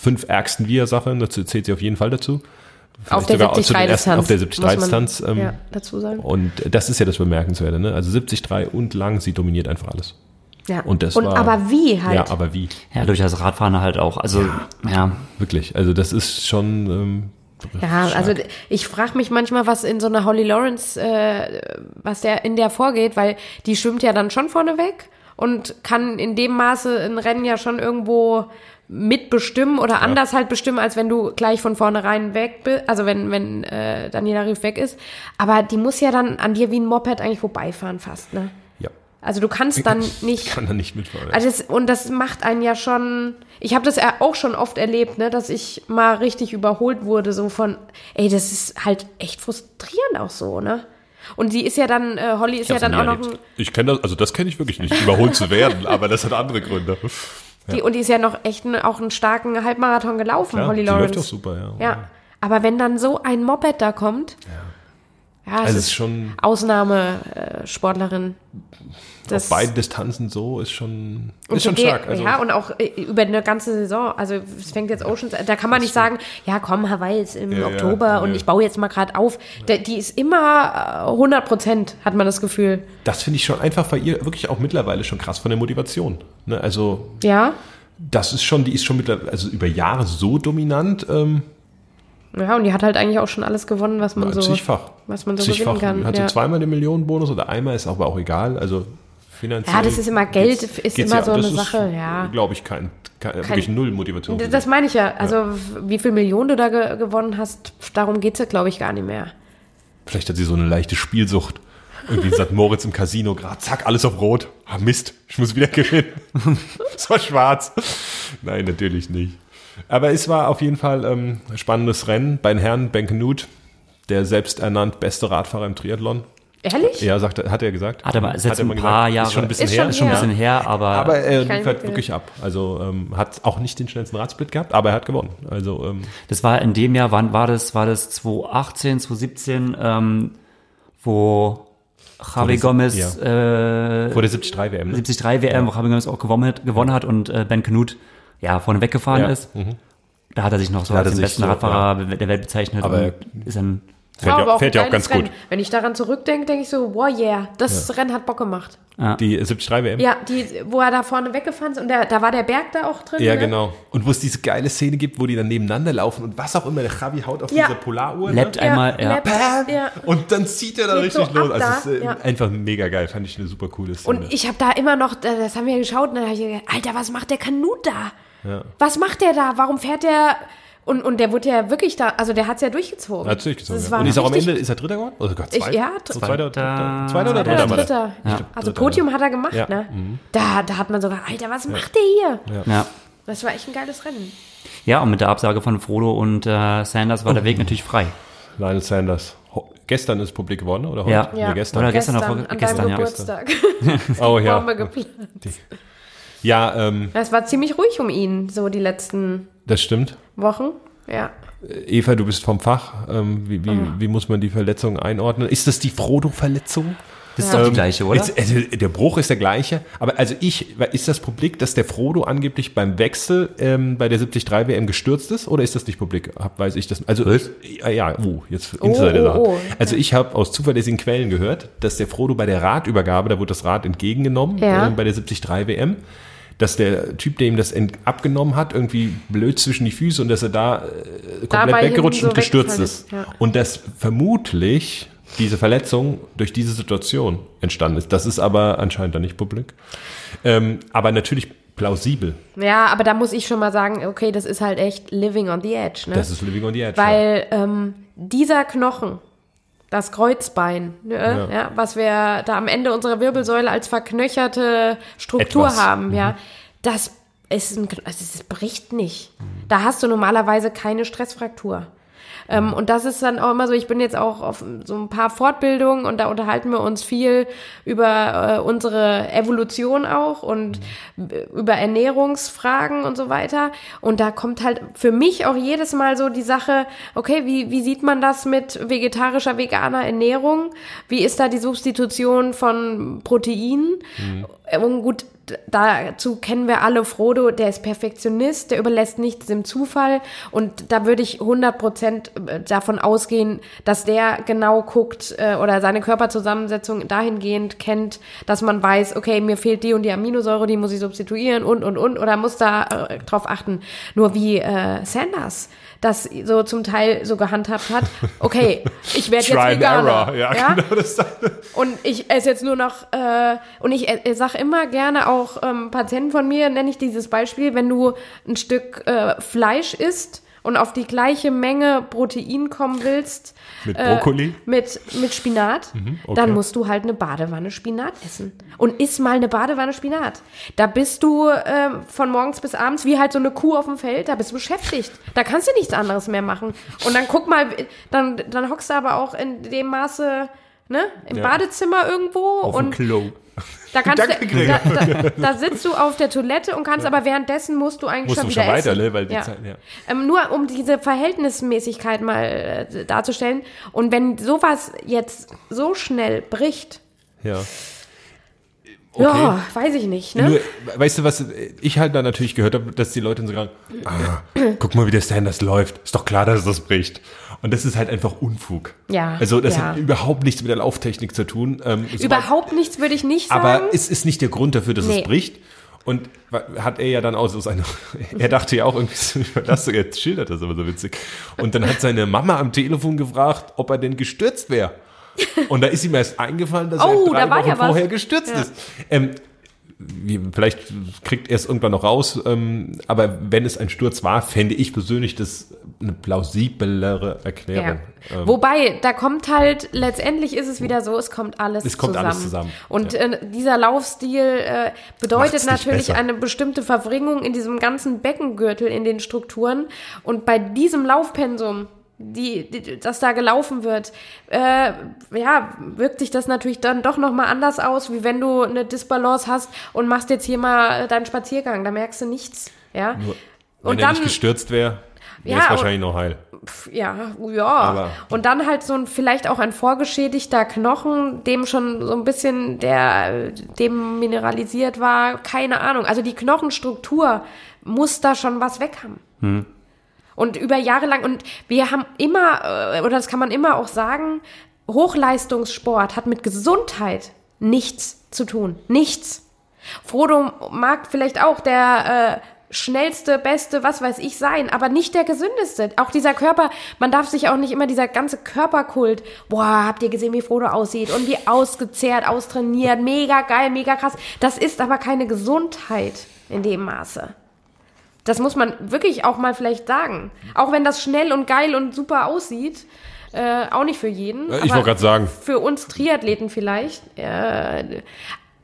S3: fünf ärgsten Widersachen, dazu zählt sie auf jeden Fall dazu.
S4: Auf der
S3: ersten-
S4: 73-Distanz.
S3: Auf der
S4: muss man,
S3: 73-Distanz. Ähm,
S4: ja, dazu sagen.
S3: Und das ist ja das Bemerkenswerte, ne? Also 73 und lang, sie dominiert einfach alles.
S4: Ja.
S3: und das
S4: und
S3: war-
S4: aber wie halt?
S3: Ja, aber wie?
S2: ja, durch das Radfahren halt auch. Also, ja.
S3: Wirklich. Also das ist schon. Ähm,
S4: Ja,
S3: stark.
S4: also ich frage mich manchmal, was in so einer Holly Lawrence, äh, was der in der vorgeht, weil die schwimmt ja dann schon vorne weg und kann in dem Maße ein Rennen ja schon irgendwo mitbestimmen oder anders halt bestimmen, als wenn du gleich von vornherein weg bist, also wenn, wenn äh, Daniela Rief weg ist. Aber die muss ja dann an dir wie ein Moped eigentlich vorbeifahren fast, ne?
S3: ja,
S4: Also du kannst dann nicht.
S3: kann da nicht mitfahren.
S4: Also das, und das macht einen ja schon. Ich habe das ja auch schon oft erlebt, ne, dass ich mal richtig überholt wurde, so von, ey, das ist halt echt frustrierend auch so, ne? Und sie ist ja dann, äh, Holly ist ja dann auch noch,
S3: erlebt.
S4: ein,
S3: Ich kenne das, also das kenne ich wirklich nicht, überholt zu werden, aber das hat andere Gründe.
S4: Die, und die ist ja noch echt ein, auch einen starken Halbmarathon gelaufen,
S3: Ja,
S4: Holly
S3: die
S4: Lawrence.
S3: läuft doch super, ja.
S4: Ja, aber wenn dann so ein Moped da kommt, ja, es
S3: Also es
S4: ist
S3: schon
S4: Ausnahmesportlerin. Äh, Sportlerin. Das-
S3: auf beiden Distanzen so ist schon,
S4: Und
S3: ist schon stark. Also,
S4: ja, und auch äh, über eine ganze Saison. Also es fängt jetzt Oceans, da kann man nicht sagen, ja komm, Hawaii ist im
S3: Ja, ja,
S4: Oktober und
S3: nee.
S4: ich baue jetzt mal gerade auf. Die ist immer äh, 100 Prozent, hat man das Gefühl.
S3: das finde ich schon einfach bei ihr wirklich auch mittlerweile schon krass von der Motivation. Ne? Also
S4: Ja,
S3: das ist schon, die ist schon mittlerweile, also über Jahre so dominant, ähm,
S4: ja, und die hat halt eigentlich auch schon alles gewonnen, was man so,
S3: zigfach.
S4: was man so
S3: zigfach.
S4: gewinnen kann.
S3: Hat
S4: ja.
S3: sie zweimal den Millionenbonus oder einmal, ist aber auch egal. Also finanziell.
S4: Ja, das ist immer Geld,
S3: geht's-
S4: ist
S3: geht's
S4: immer so
S3: das
S4: eine Sache, ja.
S3: Glaube ich, kein, kein, wirklich null Motivation.
S4: das
S3: sie.
S4: meine ich ja. Also wie viel Millionen du da ge gewonnen hast, darum geht's ja, glaube ich, gar nicht mehr.
S3: Vielleicht hat sie so eine leichte Spielsucht. Irgendwie sagt Moritz im Casino gerade, zack, alles auf Rot. Ah, Mist, ich muss wieder gewinnen. es war schwarz. Nein, natürlich nicht. Aber es war auf jeden Fall ähm, ein spannendes Rennen. Bei den Herren Ben Knut, der selbst ernannt beste Radfahrer im Triathlon.
S4: Ehrlich?
S3: Ja, sagt, er- hat er gesagt.
S2: Hat er mal, ist jetzt
S3: er
S2: ein
S3: mal
S2: paar Jahre.
S3: Ist schon ein bisschen
S4: Ist
S3: her.
S4: schon
S2: ist schon ein bisschen her, aber,
S3: Aber er
S4: kann
S3: liefert wirklich ab. Also ähm, hat auch nicht den schnellsten Radsplit gehabt, aber er hat gewonnen. Also ähm,
S2: das war in dem Jahr, wann war das? War das 2018, 2017, ähm, wo Javi Gomez äh,
S3: vor der 73 WM. Ne?
S2: 73 WM, wo Javi Gomez auch gewonnen hat, gewonnen hat und äh, Ben Knut ja vorne weggefahren
S3: Ja,
S2: ist. Da hat er sich noch so
S3: Da
S2: als den besten
S3: so,
S2: Radfahrer der Welt bezeichnet.
S3: Aber
S2: und ist dann
S3: Fährt ja,
S4: auch
S3: fährt
S4: ein
S3: ja auch ganz gut.
S4: Rennen. Wenn ich daran zurückdenke, denke ich so, wow, yeah, das Rennen hat Bock gemacht.
S3: Die 73 WM.
S4: Ja, die, wo er da vorne weggefahren ist und der, da war der Berg da auch drin.
S3: Ja,
S4: ne?
S3: genau. Und wo es diese geile Szene gibt, wo die dann nebeneinander laufen und was auch immer, der Javi haut auf
S4: Ja.
S3: diese Polaruhr.
S2: Lappt
S3: ne?
S2: einmal, ja.
S4: Ja.
S3: Und dann zieht er da
S4: Geht
S3: richtig
S4: so
S3: los. Also es ist äh,
S4: ja.
S3: einfach mega geil. Fand ich eine super coole Szene.
S4: Und ich habe da immer noch, das haben wir geschaut, und dann habe ich gedacht, Alter, was macht der Kanut da? Was macht der da? Warum fährt der? Und, und der wurde ja wirklich da, also der hat es ja durchgezogen.
S3: Natürlich gezogen.
S4: Das
S3: ja. Und ist auch am Ende, ist er Dritter geworden? Oder sogar
S4: Ich-
S3: Zweiter?
S4: ja,
S3: So Zweiter,
S2: Zweiter-
S3: Dritter, Zweiter oder Dritter der?
S4: Dritter. Also
S3: Dritter,
S4: Podium hat er gemacht,
S3: Ja. Mhm.
S4: ne? Da, da hat man sogar, Alter, was macht der hier?
S2: ja.
S4: Das war echt ein geiles Rennen.
S2: Ja, und mit der Absage von Frodo und äh, Sanders war der Weg natürlich frei.
S3: Lionel Sanders. Ho gestern ist publik geworden, oder heute?
S2: Ja.
S3: Nee, gestern.
S2: Oder gestern,
S4: Gestern,
S2: oder vor-
S4: an
S2: gestern, ja.
S4: Geburtstag.
S3: Oh ja.
S4: Bombe geplant.
S3: Ja, ähm,
S4: Es war ziemlich ruhig um ihn, so die letzten
S3: das stimmt.
S4: Wochen. Ja.
S3: Eva, du bist vom Fach. Ähm, wie, wie, wie muss man die Verletzung einordnen? Ist das die Frodo-Verletzung?
S2: Das ist doch die gleiche, oder?
S3: Ist, also, der Bruch ist der gleiche, aber also ich, ist das publik, dass der Frodo angeblich beim Wechsel ähm, bei der 73 WM gestürzt ist oder ist das nicht publik? Hab, weiß ich das? Also ja, ja, oh, jetzt Insider
S4: oh, oh.
S3: Also ich habe aus zuverlässigen Quellen gehört, dass der Frodo bei der Radübergabe, da wurde das Rad entgegengenommen
S4: Ja.
S3: äh, bei der 73 WM, dass der Typ, der ihm das abgenommen hat, irgendwie blöd zwischen die Füße und dass er da äh, komplett
S4: Dabei
S3: weggerutscht
S4: hinten
S3: und
S4: so
S3: gestürzt ist.
S4: ja.
S3: Und dass vermutlich diese Verletzung durch diese Situation entstanden ist. Das ist aber anscheinend dann nicht publik. Ähm, aber natürlich plausibel.
S4: Ja, aber da muss ich schon mal sagen, okay, das ist halt echt living on the edge. Ne?
S3: Das ist Living on the Edge. ja.
S4: Weil ähm, dieser Knochen, das Kreuzbein, ne, ja. was wir da am Ende unserer Wirbelsäule als verknöcherte Struktur
S3: Etwas.
S4: haben, ja, das ist ein, also es bricht nicht. Da hast du normalerweise keine Stressfraktur. Ähm, und das ist dann auch immer so, ich bin jetzt auch auf so ein paar Fortbildungen und da unterhalten wir uns viel über äh, unsere Evolution auch und äh, über Ernährungsfragen und so weiter. Und da kommt halt für mich auch jedes Mal so die Sache, okay, wie, wie sieht man das mit vegetarischer, veganer Ernährung? Wie ist da die Substitution von Proteinen? Und gut, dazu kennen wir alle Frodo, der ist Perfektionist, der überlässt nichts dem Zufall und da würde ich 100% davon ausgehen, dass der genau guckt äh, oder seine Körperzusammensetzung dahingehend kennt, dass man weiß, okay, mir fehlt die und die Aminosäure, die muss ich substituieren und und und oder muss da äh, drauf achten. Nur wie äh, Sanders das so zum Teil so gehandhabt hat, okay, ich werde jetzt Veganer.
S3: error. Ja, genau. Das
S4: Und ich esse jetzt nur noch, äh, und ich äh, sage immer gerne auch ähm, Patienten von mir, nenne ich dieses Beispiel, wenn du ein Stück äh, Fleisch isst und auf die gleiche Menge Protein kommen willst,
S3: Mit
S4: äh,
S3: Brokkoli?
S4: mit, mit Spinat,
S3: okay.
S4: dann musst du halt eine Badewanne Spinat essen. Und iss mal eine Badewanne Spinat. Da bist du ähm, von morgens bis abends wie halt so eine Kuh auf dem Feld, da bist du beschäftigt. Da kannst du nichts anderes mehr machen. Und dann guck mal, dann, dann hockst du aber auch in dem Maße, ne, im
S3: Ja.
S4: Badezimmer irgendwo
S3: auf dem
S4: und
S3: Klo.
S4: Da kannst
S3: Danke,
S4: du, da, da, da sitzt du auf der Toilette und kannst aber währenddessen musst du eigentlich
S3: Musst
S4: schon
S3: du
S4: wieder
S3: schon weiter,
S4: essen.
S3: ne? Weil die
S4: ja.
S3: Zeit, ja.
S4: Ähm, nur um diese Verhältnismäßigkeit mal äh, darzustellen. Und wenn sowas jetzt so schnell bricht,
S3: Ja.
S4: ja, weiß ich nicht, ne?
S3: Nur, weißt du, was ich halt da natürlich gehört habe, dass die Leute so sagen, ah, guck mal, wie der Sanders läuft. Ist doch klar, dass das bricht. Und das ist halt einfach Unfug.
S4: Ja,
S3: Also das
S4: ja.
S3: hat überhaupt nichts mit der Lauftechnik zu tun. Ähm,
S4: Überhaupt nichts würde ich nicht sagen.
S3: Aber es ist nicht der Grund dafür, dass
S4: Nee.
S3: es bricht. Und hat er ja dann auch so seine, er dachte ja auch irgendwie, das er schildert das aber so witzig. Und dann hat seine Mama am Telefon gefragt, ob er denn gestürzt wäre. Und da ist ihm erst eingefallen, dass
S4: Oh,
S3: er drei
S4: da war
S3: Wochen
S4: ja was.
S3: vorher gestürzt
S4: Ja.
S3: ist. Ähm, wie, vielleicht kriegt er es irgendwann noch raus, ähm, aber wenn es ein Sturz war, fände ich persönlich das eine plausiblere Erklärung.
S4: Ja.
S3: Ähm,
S4: Wobei, da kommt halt, letztendlich ist es wieder so, es kommt alles
S3: Es kommt
S4: zusammen.
S3: alles zusammen,
S4: Und
S3: ja.
S4: äh, dieser Laufstil äh, bedeutet natürlich
S3: besser.
S4: eine bestimmte Verwringung in diesem ganzen Beckengürtel, in den Strukturen. Und bei diesem Laufpensum, die, die, das da gelaufen wird, äh, ja, wirkt sich das natürlich dann doch nochmal anders aus, wie wenn du eine Disbalance hast und machst jetzt hier mal deinen Spaziergang. Da merkst du nichts. Ja.
S3: wenn
S4: und
S3: er
S4: dann,
S3: nicht gestürzt wäre, wäre
S4: Ja,
S3: es
S4: und-
S3: wahrscheinlich noch heil.
S4: ja, ja.
S3: Aber-
S4: und dann halt so ein, vielleicht auch ein vorgeschädigter Knochen, dem schon so ein bisschen der, dem mineralisiert war, keine Ahnung. Also die Knochenstruktur muss da schon was weg haben. Und über Jahre lang, und wir haben immer, äh, oder das kann man immer auch sagen, Hochleistungssport hat mit Gesundheit nichts zu tun. Nichts. Frodo mag vielleicht auch der äh, schnellste, beste, was weiß ich sein, aber nicht der gesündeste. Auch dieser Körper, man darf sich auch nicht immer dieser ganze Körperkult, boah, habt ihr gesehen, wie Frodo aussieht und wie ausgezehrt, austrainiert, mega geil, mega krass. Das ist aber keine Gesundheit in dem Maße. Das muss man wirklich auch mal vielleicht sagen. Auch wenn das schnell und geil und super aussieht, äh, auch nicht für jeden.
S3: Ich wollte gerade sagen,
S4: Für uns Triathleten vielleicht äh,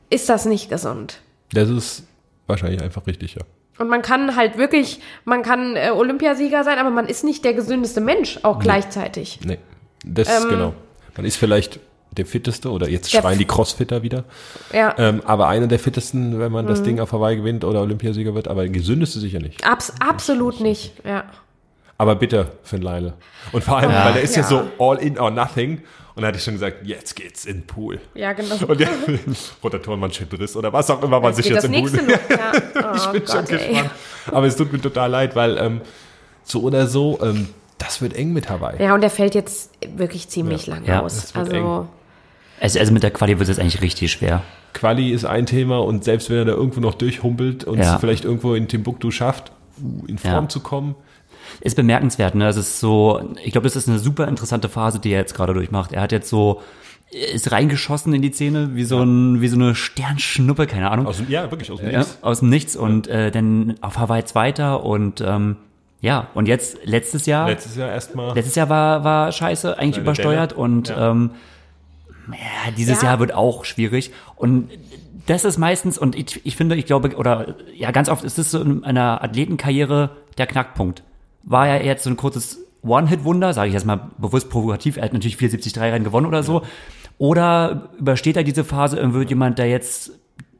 S4: ist das nicht gesund.
S3: das ist wahrscheinlich einfach richtig, ja.
S4: Und man kann halt wirklich, man kann äh, Olympiasieger sein, aber man ist nicht der gesündeste Mensch auch gleichzeitig.
S3: Nee, das genau. Man ist vielleicht der fitteste oder jetzt
S4: Der
S3: schreien die Crossfitter wieder.
S4: Ja,
S3: Ähm, aber einer der fittesten, wenn man das
S4: Mhm.
S3: Ding auf Hawaii gewinnt oder Olympiasieger wird, aber der gesündeste sicher nicht.
S4: abs absolut nicht. Ja.
S3: Aber bitter für den Leile. Und vor allem, weil der ist ja.
S4: Ja.
S3: so all in or nothing. Und da hatte ich schon gesagt, jetzt geht's in den Pool.
S4: Ja, genau.
S3: Und der Rotatorenmanschettenriss oder was auch immer man sich jetzt
S4: das
S3: im Pool.
S4: noch? Ja. Oh
S3: ich bin schon
S4: Gott, ey.
S3: gespannt. Aber es tut mir total leid, weil ähm, so oder so, ähm, das wird eng mit Hawaii.
S4: Ja, und der fällt jetzt wirklich ziemlich lang
S2: Ja,
S4: aus.
S3: das wird
S4: Also
S2: Also, also mit der Quali wird es eigentlich richtig schwer.
S3: Quali ist ein Thema und selbst wenn er da irgendwo noch durchhumpelt und
S2: Ja.
S3: es vielleicht irgendwo in Timbuktu schafft, in Form
S2: Ja.
S3: zu kommen,
S2: Ist bemerkenswert, ne? Es ist so, ich glaube, das ist eine super interessante Phase, die er jetzt gerade durchmacht. Er hat jetzt so, ist reingeschossen in die Szene, wie so ein, wie so eine Sternschnuppe, keine Ahnung.
S3: aus dem, ja, wirklich aus dem
S2: ja,
S3: Nichts.
S2: aus dem Nichts und äh, dann auf Hawaii Zweiter und ähm, ja, und jetzt letztes Jahr,
S3: Letztes Jahr erstmal.
S2: letztes Jahr war, war scheiße, eigentlich übersteuert
S3: Delle.
S2: und
S3: Ja.
S2: ähm, ja, dieses
S4: Ja.
S2: Jahr wird auch schwierig und das ist meistens, und ich, ich finde, ich glaube, oder ja, ganz oft ist es so in einer Athletenkarriere der Knackpunkt. War ja jetzt so ein kurzes One-Hit-Wunder, sage ich jetzt mal bewusst provokativ, er hat natürlich 473 Rennen gewonnen oder so. Oder übersteht er diese Phase und wird jemand, der jetzt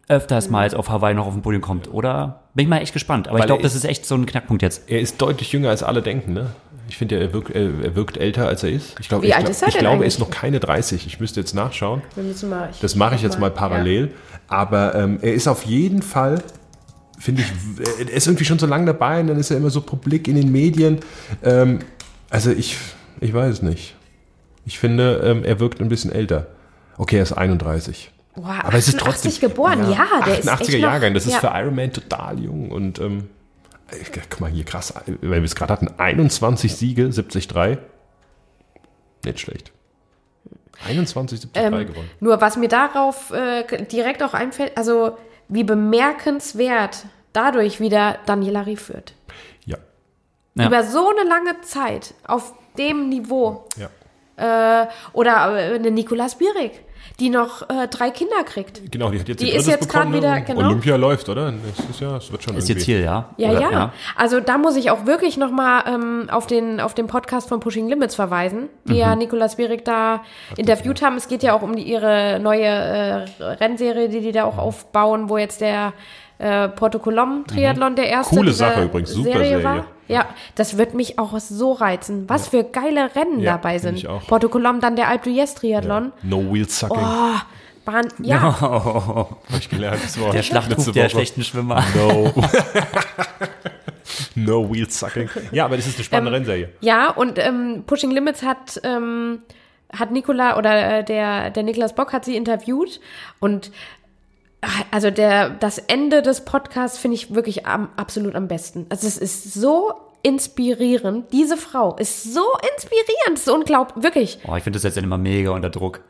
S2: öfters mal jetzt auf Hawaii noch auf den Podium kommt? Oder bin ich mal echt gespannt. Aber
S3: Weil
S2: ich glaube, das ist echt so ein Knackpunkt jetzt.
S3: Er ist deutlich jünger als alle denken, ne? Ich finde, er wirkt, er, er wirkt älter, als er ist. Ich glaube,
S4: Wie
S3: ich,
S4: alt
S3: glaub-
S4: ist er
S3: ich
S4: denn
S3: glaube, er ist noch keine 30. Ich müsste jetzt nachschauen.
S4: Wir müssen mal, ich
S3: Das mache ich jetzt mal parallel. Aber ähm, er ist auf jeden Fall, finde ich, er ist irgendwie schon so lange dabei und dann ist er immer so publik in den Medien. Ähm, also ich, ich weiß es nicht. Ich finde, ähm, er wirkt ein bisschen älter. Okay, er ist 31.
S4: Boah,
S3: Aber es ist
S4: 88
S3: trotzdem
S4: geboren, ja, der ist
S3: 88er
S4: echt noch,
S3: Jahrgang, das ist
S4: ja.
S3: für Iron Man total jung und ähm, guck mal hier krass, weil wir es gerade hatten, 21 Siege, 73. Nicht schlecht. 21, 73
S4: Ähm,
S3: gewonnen.
S4: Nur was mir darauf äh, direkt auch einfällt, also wie bemerkenswert dadurch wieder Daniela Rief führt.
S3: Ja,
S2: Ja.
S4: Über so eine lange Zeit auf dem Niveau.
S3: ja.
S4: Äh, oder äh, eine Nikolas Bierig, die noch äh, drei Kinder kriegt.
S3: Genau, die hat jetzt
S4: Die
S3: ihr
S4: ist jetzt gerade
S3: bekommen,
S4: wieder-
S3: ne?
S4: genau.
S3: Olympia läuft, oder? Das ist ja, es wird schon
S2: Ist
S3: irgendwie.
S2: Ziel, ja?
S4: Ja,
S2: Oder-
S4: ja, Also da muss ich auch wirklich nochmal ähm, auf, den, auf den Podcast von Pushing Limits verweisen, die
S2: Mhm.
S4: ja Nikolas Bierig da interviewt haben. Es geht ja auch um die, ihre neue äh, Rennserie, die die da auch aufbauen, wo jetzt der äh, Porto Colom Triathlon der erste
S3: Mhm. Coole Sache übrigens, super Serie.
S4: war. Ja, das wird mich auch so reizen. Was für geile Rennen
S3: Ja,
S4: dabei sind.
S3: ich auch.
S4: Porto Colom, dann der Alpe d'Huez Triathlon.
S3: No wheel sucking,
S4: Oh, waren, ja,
S3: habe ich gelernt. Das Wort.
S2: Der Schlachtruf der schlechten Schwimmer.
S3: No. no wheel sucking. Ja, aber das ist eine spannende
S4: Ähm,
S3: Rennserie.
S4: Ja, und ähm, Pushing Limits hat, ähm, hat Nikola oder äh, der, der Niklas Bock hat sie interviewt und also der, das Ende des Podcasts finde ich wirklich am, absolut am besten. Also es ist so inspirierend. Diese Frau ist so inspirierend. Es ist unglaublich, wirklich.
S2: Oh, ich finde das jetzt immer mega unter Druck.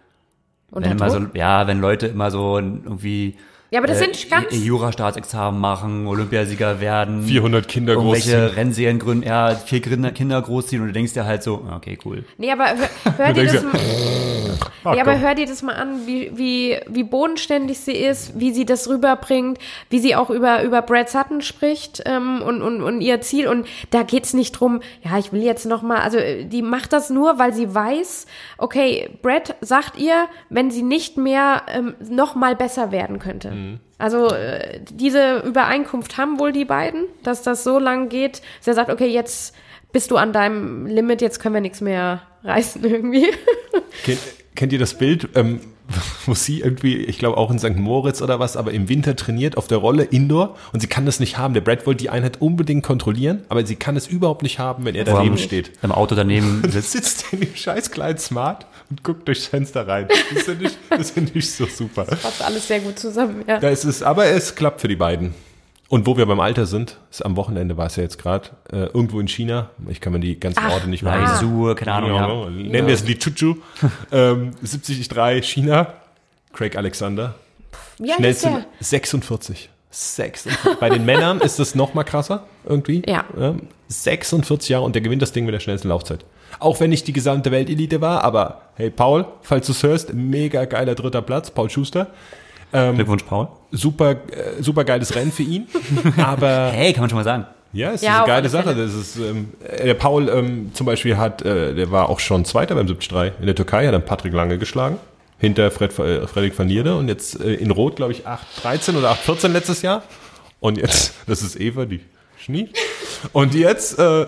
S4: Unter
S2: wenn immer
S4: Druck?
S2: so, ja, wenn Leute immer so irgendwie
S4: Ja, aber das
S2: äh,
S4: sind ganz-
S2: Jura-Staatsexamen machen, Olympiasieger werden,
S3: 400 Kinder
S2: irgendwelche
S3: großziehen.
S2: Rennserien gründen, ja, vier Kinder, Kinder großziehen und du denkst dir halt so, okay, cool.
S4: Nee, aber hör, hör dir das mal,
S3: Ach,
S4: ja, aber hör dir das mal an, wie, wie, wie bodenständig sie ist, wie sie das rüberbringt, wie sie auch über, über Brad Sutton spricht ähm, und, und, und ihr Ziel. Und da geht's nicht drum, ja, ich will jetzt noch mal, also äh, die macht das nur, weil sie weiß, okay, Brad sagt ihr, wenn sie nicht mehr ähm, noch mal besser werden könnte.
S3: Mhm.
S4: Also äh, diese Übereinkunft haben wohl die beiden, dass das so lang geht, dass er sagt, okay, jetzt bist du an deinem Limit, jetzt können wir nichts mehr reißen irgendwie.
S3: Kennt, kennt ihr das Bild, ähm, wo sie irgendwie, ich glaube auch in St. Moritz oder was, aber im Winter trainiert auf der Rolle Indoor und sie kann das nicht haben. Der Brad wollte die Einheit unbedingt kontrollieren, aber sie kann es überhaupt nicht haben, wenn er daneben steht.
S2: Im Auto daneben sitzt.
S3: sitzt in dem scheiß kleinen Smart und guckt durchs Fenster rein. Das finde ich, das finde ich so super.
S4: Passt alles sehr gut zusammen, ja.
S3: Da ist es, aber es klappt für die beiden. Und wo wir beim Alter sind, ist am Wochenende war es ja jetzt gerade, äh, irgendwo in China. Ich kann mir die ganzen
S4: Ach,
S3: Orte nicht mehr
S4: ah.
S2: Laisur, keine Ahnung, ja.
S3: ja. Nennen wir es Lichuchu. ähm, 73 China. Craig Alexander.
S4: Ist
S3: Schnellste
S4: der?
S3: 46. 46. Bei den Männern ist das noch mal krasser irgendwie.
S4: Ja.
S3: 46 Jahre und der gewinnt das Ding mit der schnellsten Laufzeit. Auch wenn nicht die gesamte Weltelite war, aber hey Paul, falls du es hörst, mega geiler dritter Platz, Paul Schuster.
S2: Glückwunsch, Paul.
S3: Super, äh, super geiles Rennen für ihn. Aber
S2: Hey, kann man schon mal sagen.
S3: ja, es ist
S4: Ja,
S3: eine
S4: auf
S3: geile Sache. Das ist, ähm, äh, der Paul ähm, zum Beispiel hat, äh, der war auch schon Zweiter beim 73 in der Türkei, hat dann Patrick Lange geschlagen. Hinter Fred, äh, Fredrik van Nierde und jetzt äh, in Rot, glaube ich, 8-13 oder 8-14 letztes Jahr. Und jetzt, das ist Eva, die Schnie. Und jetzt äh,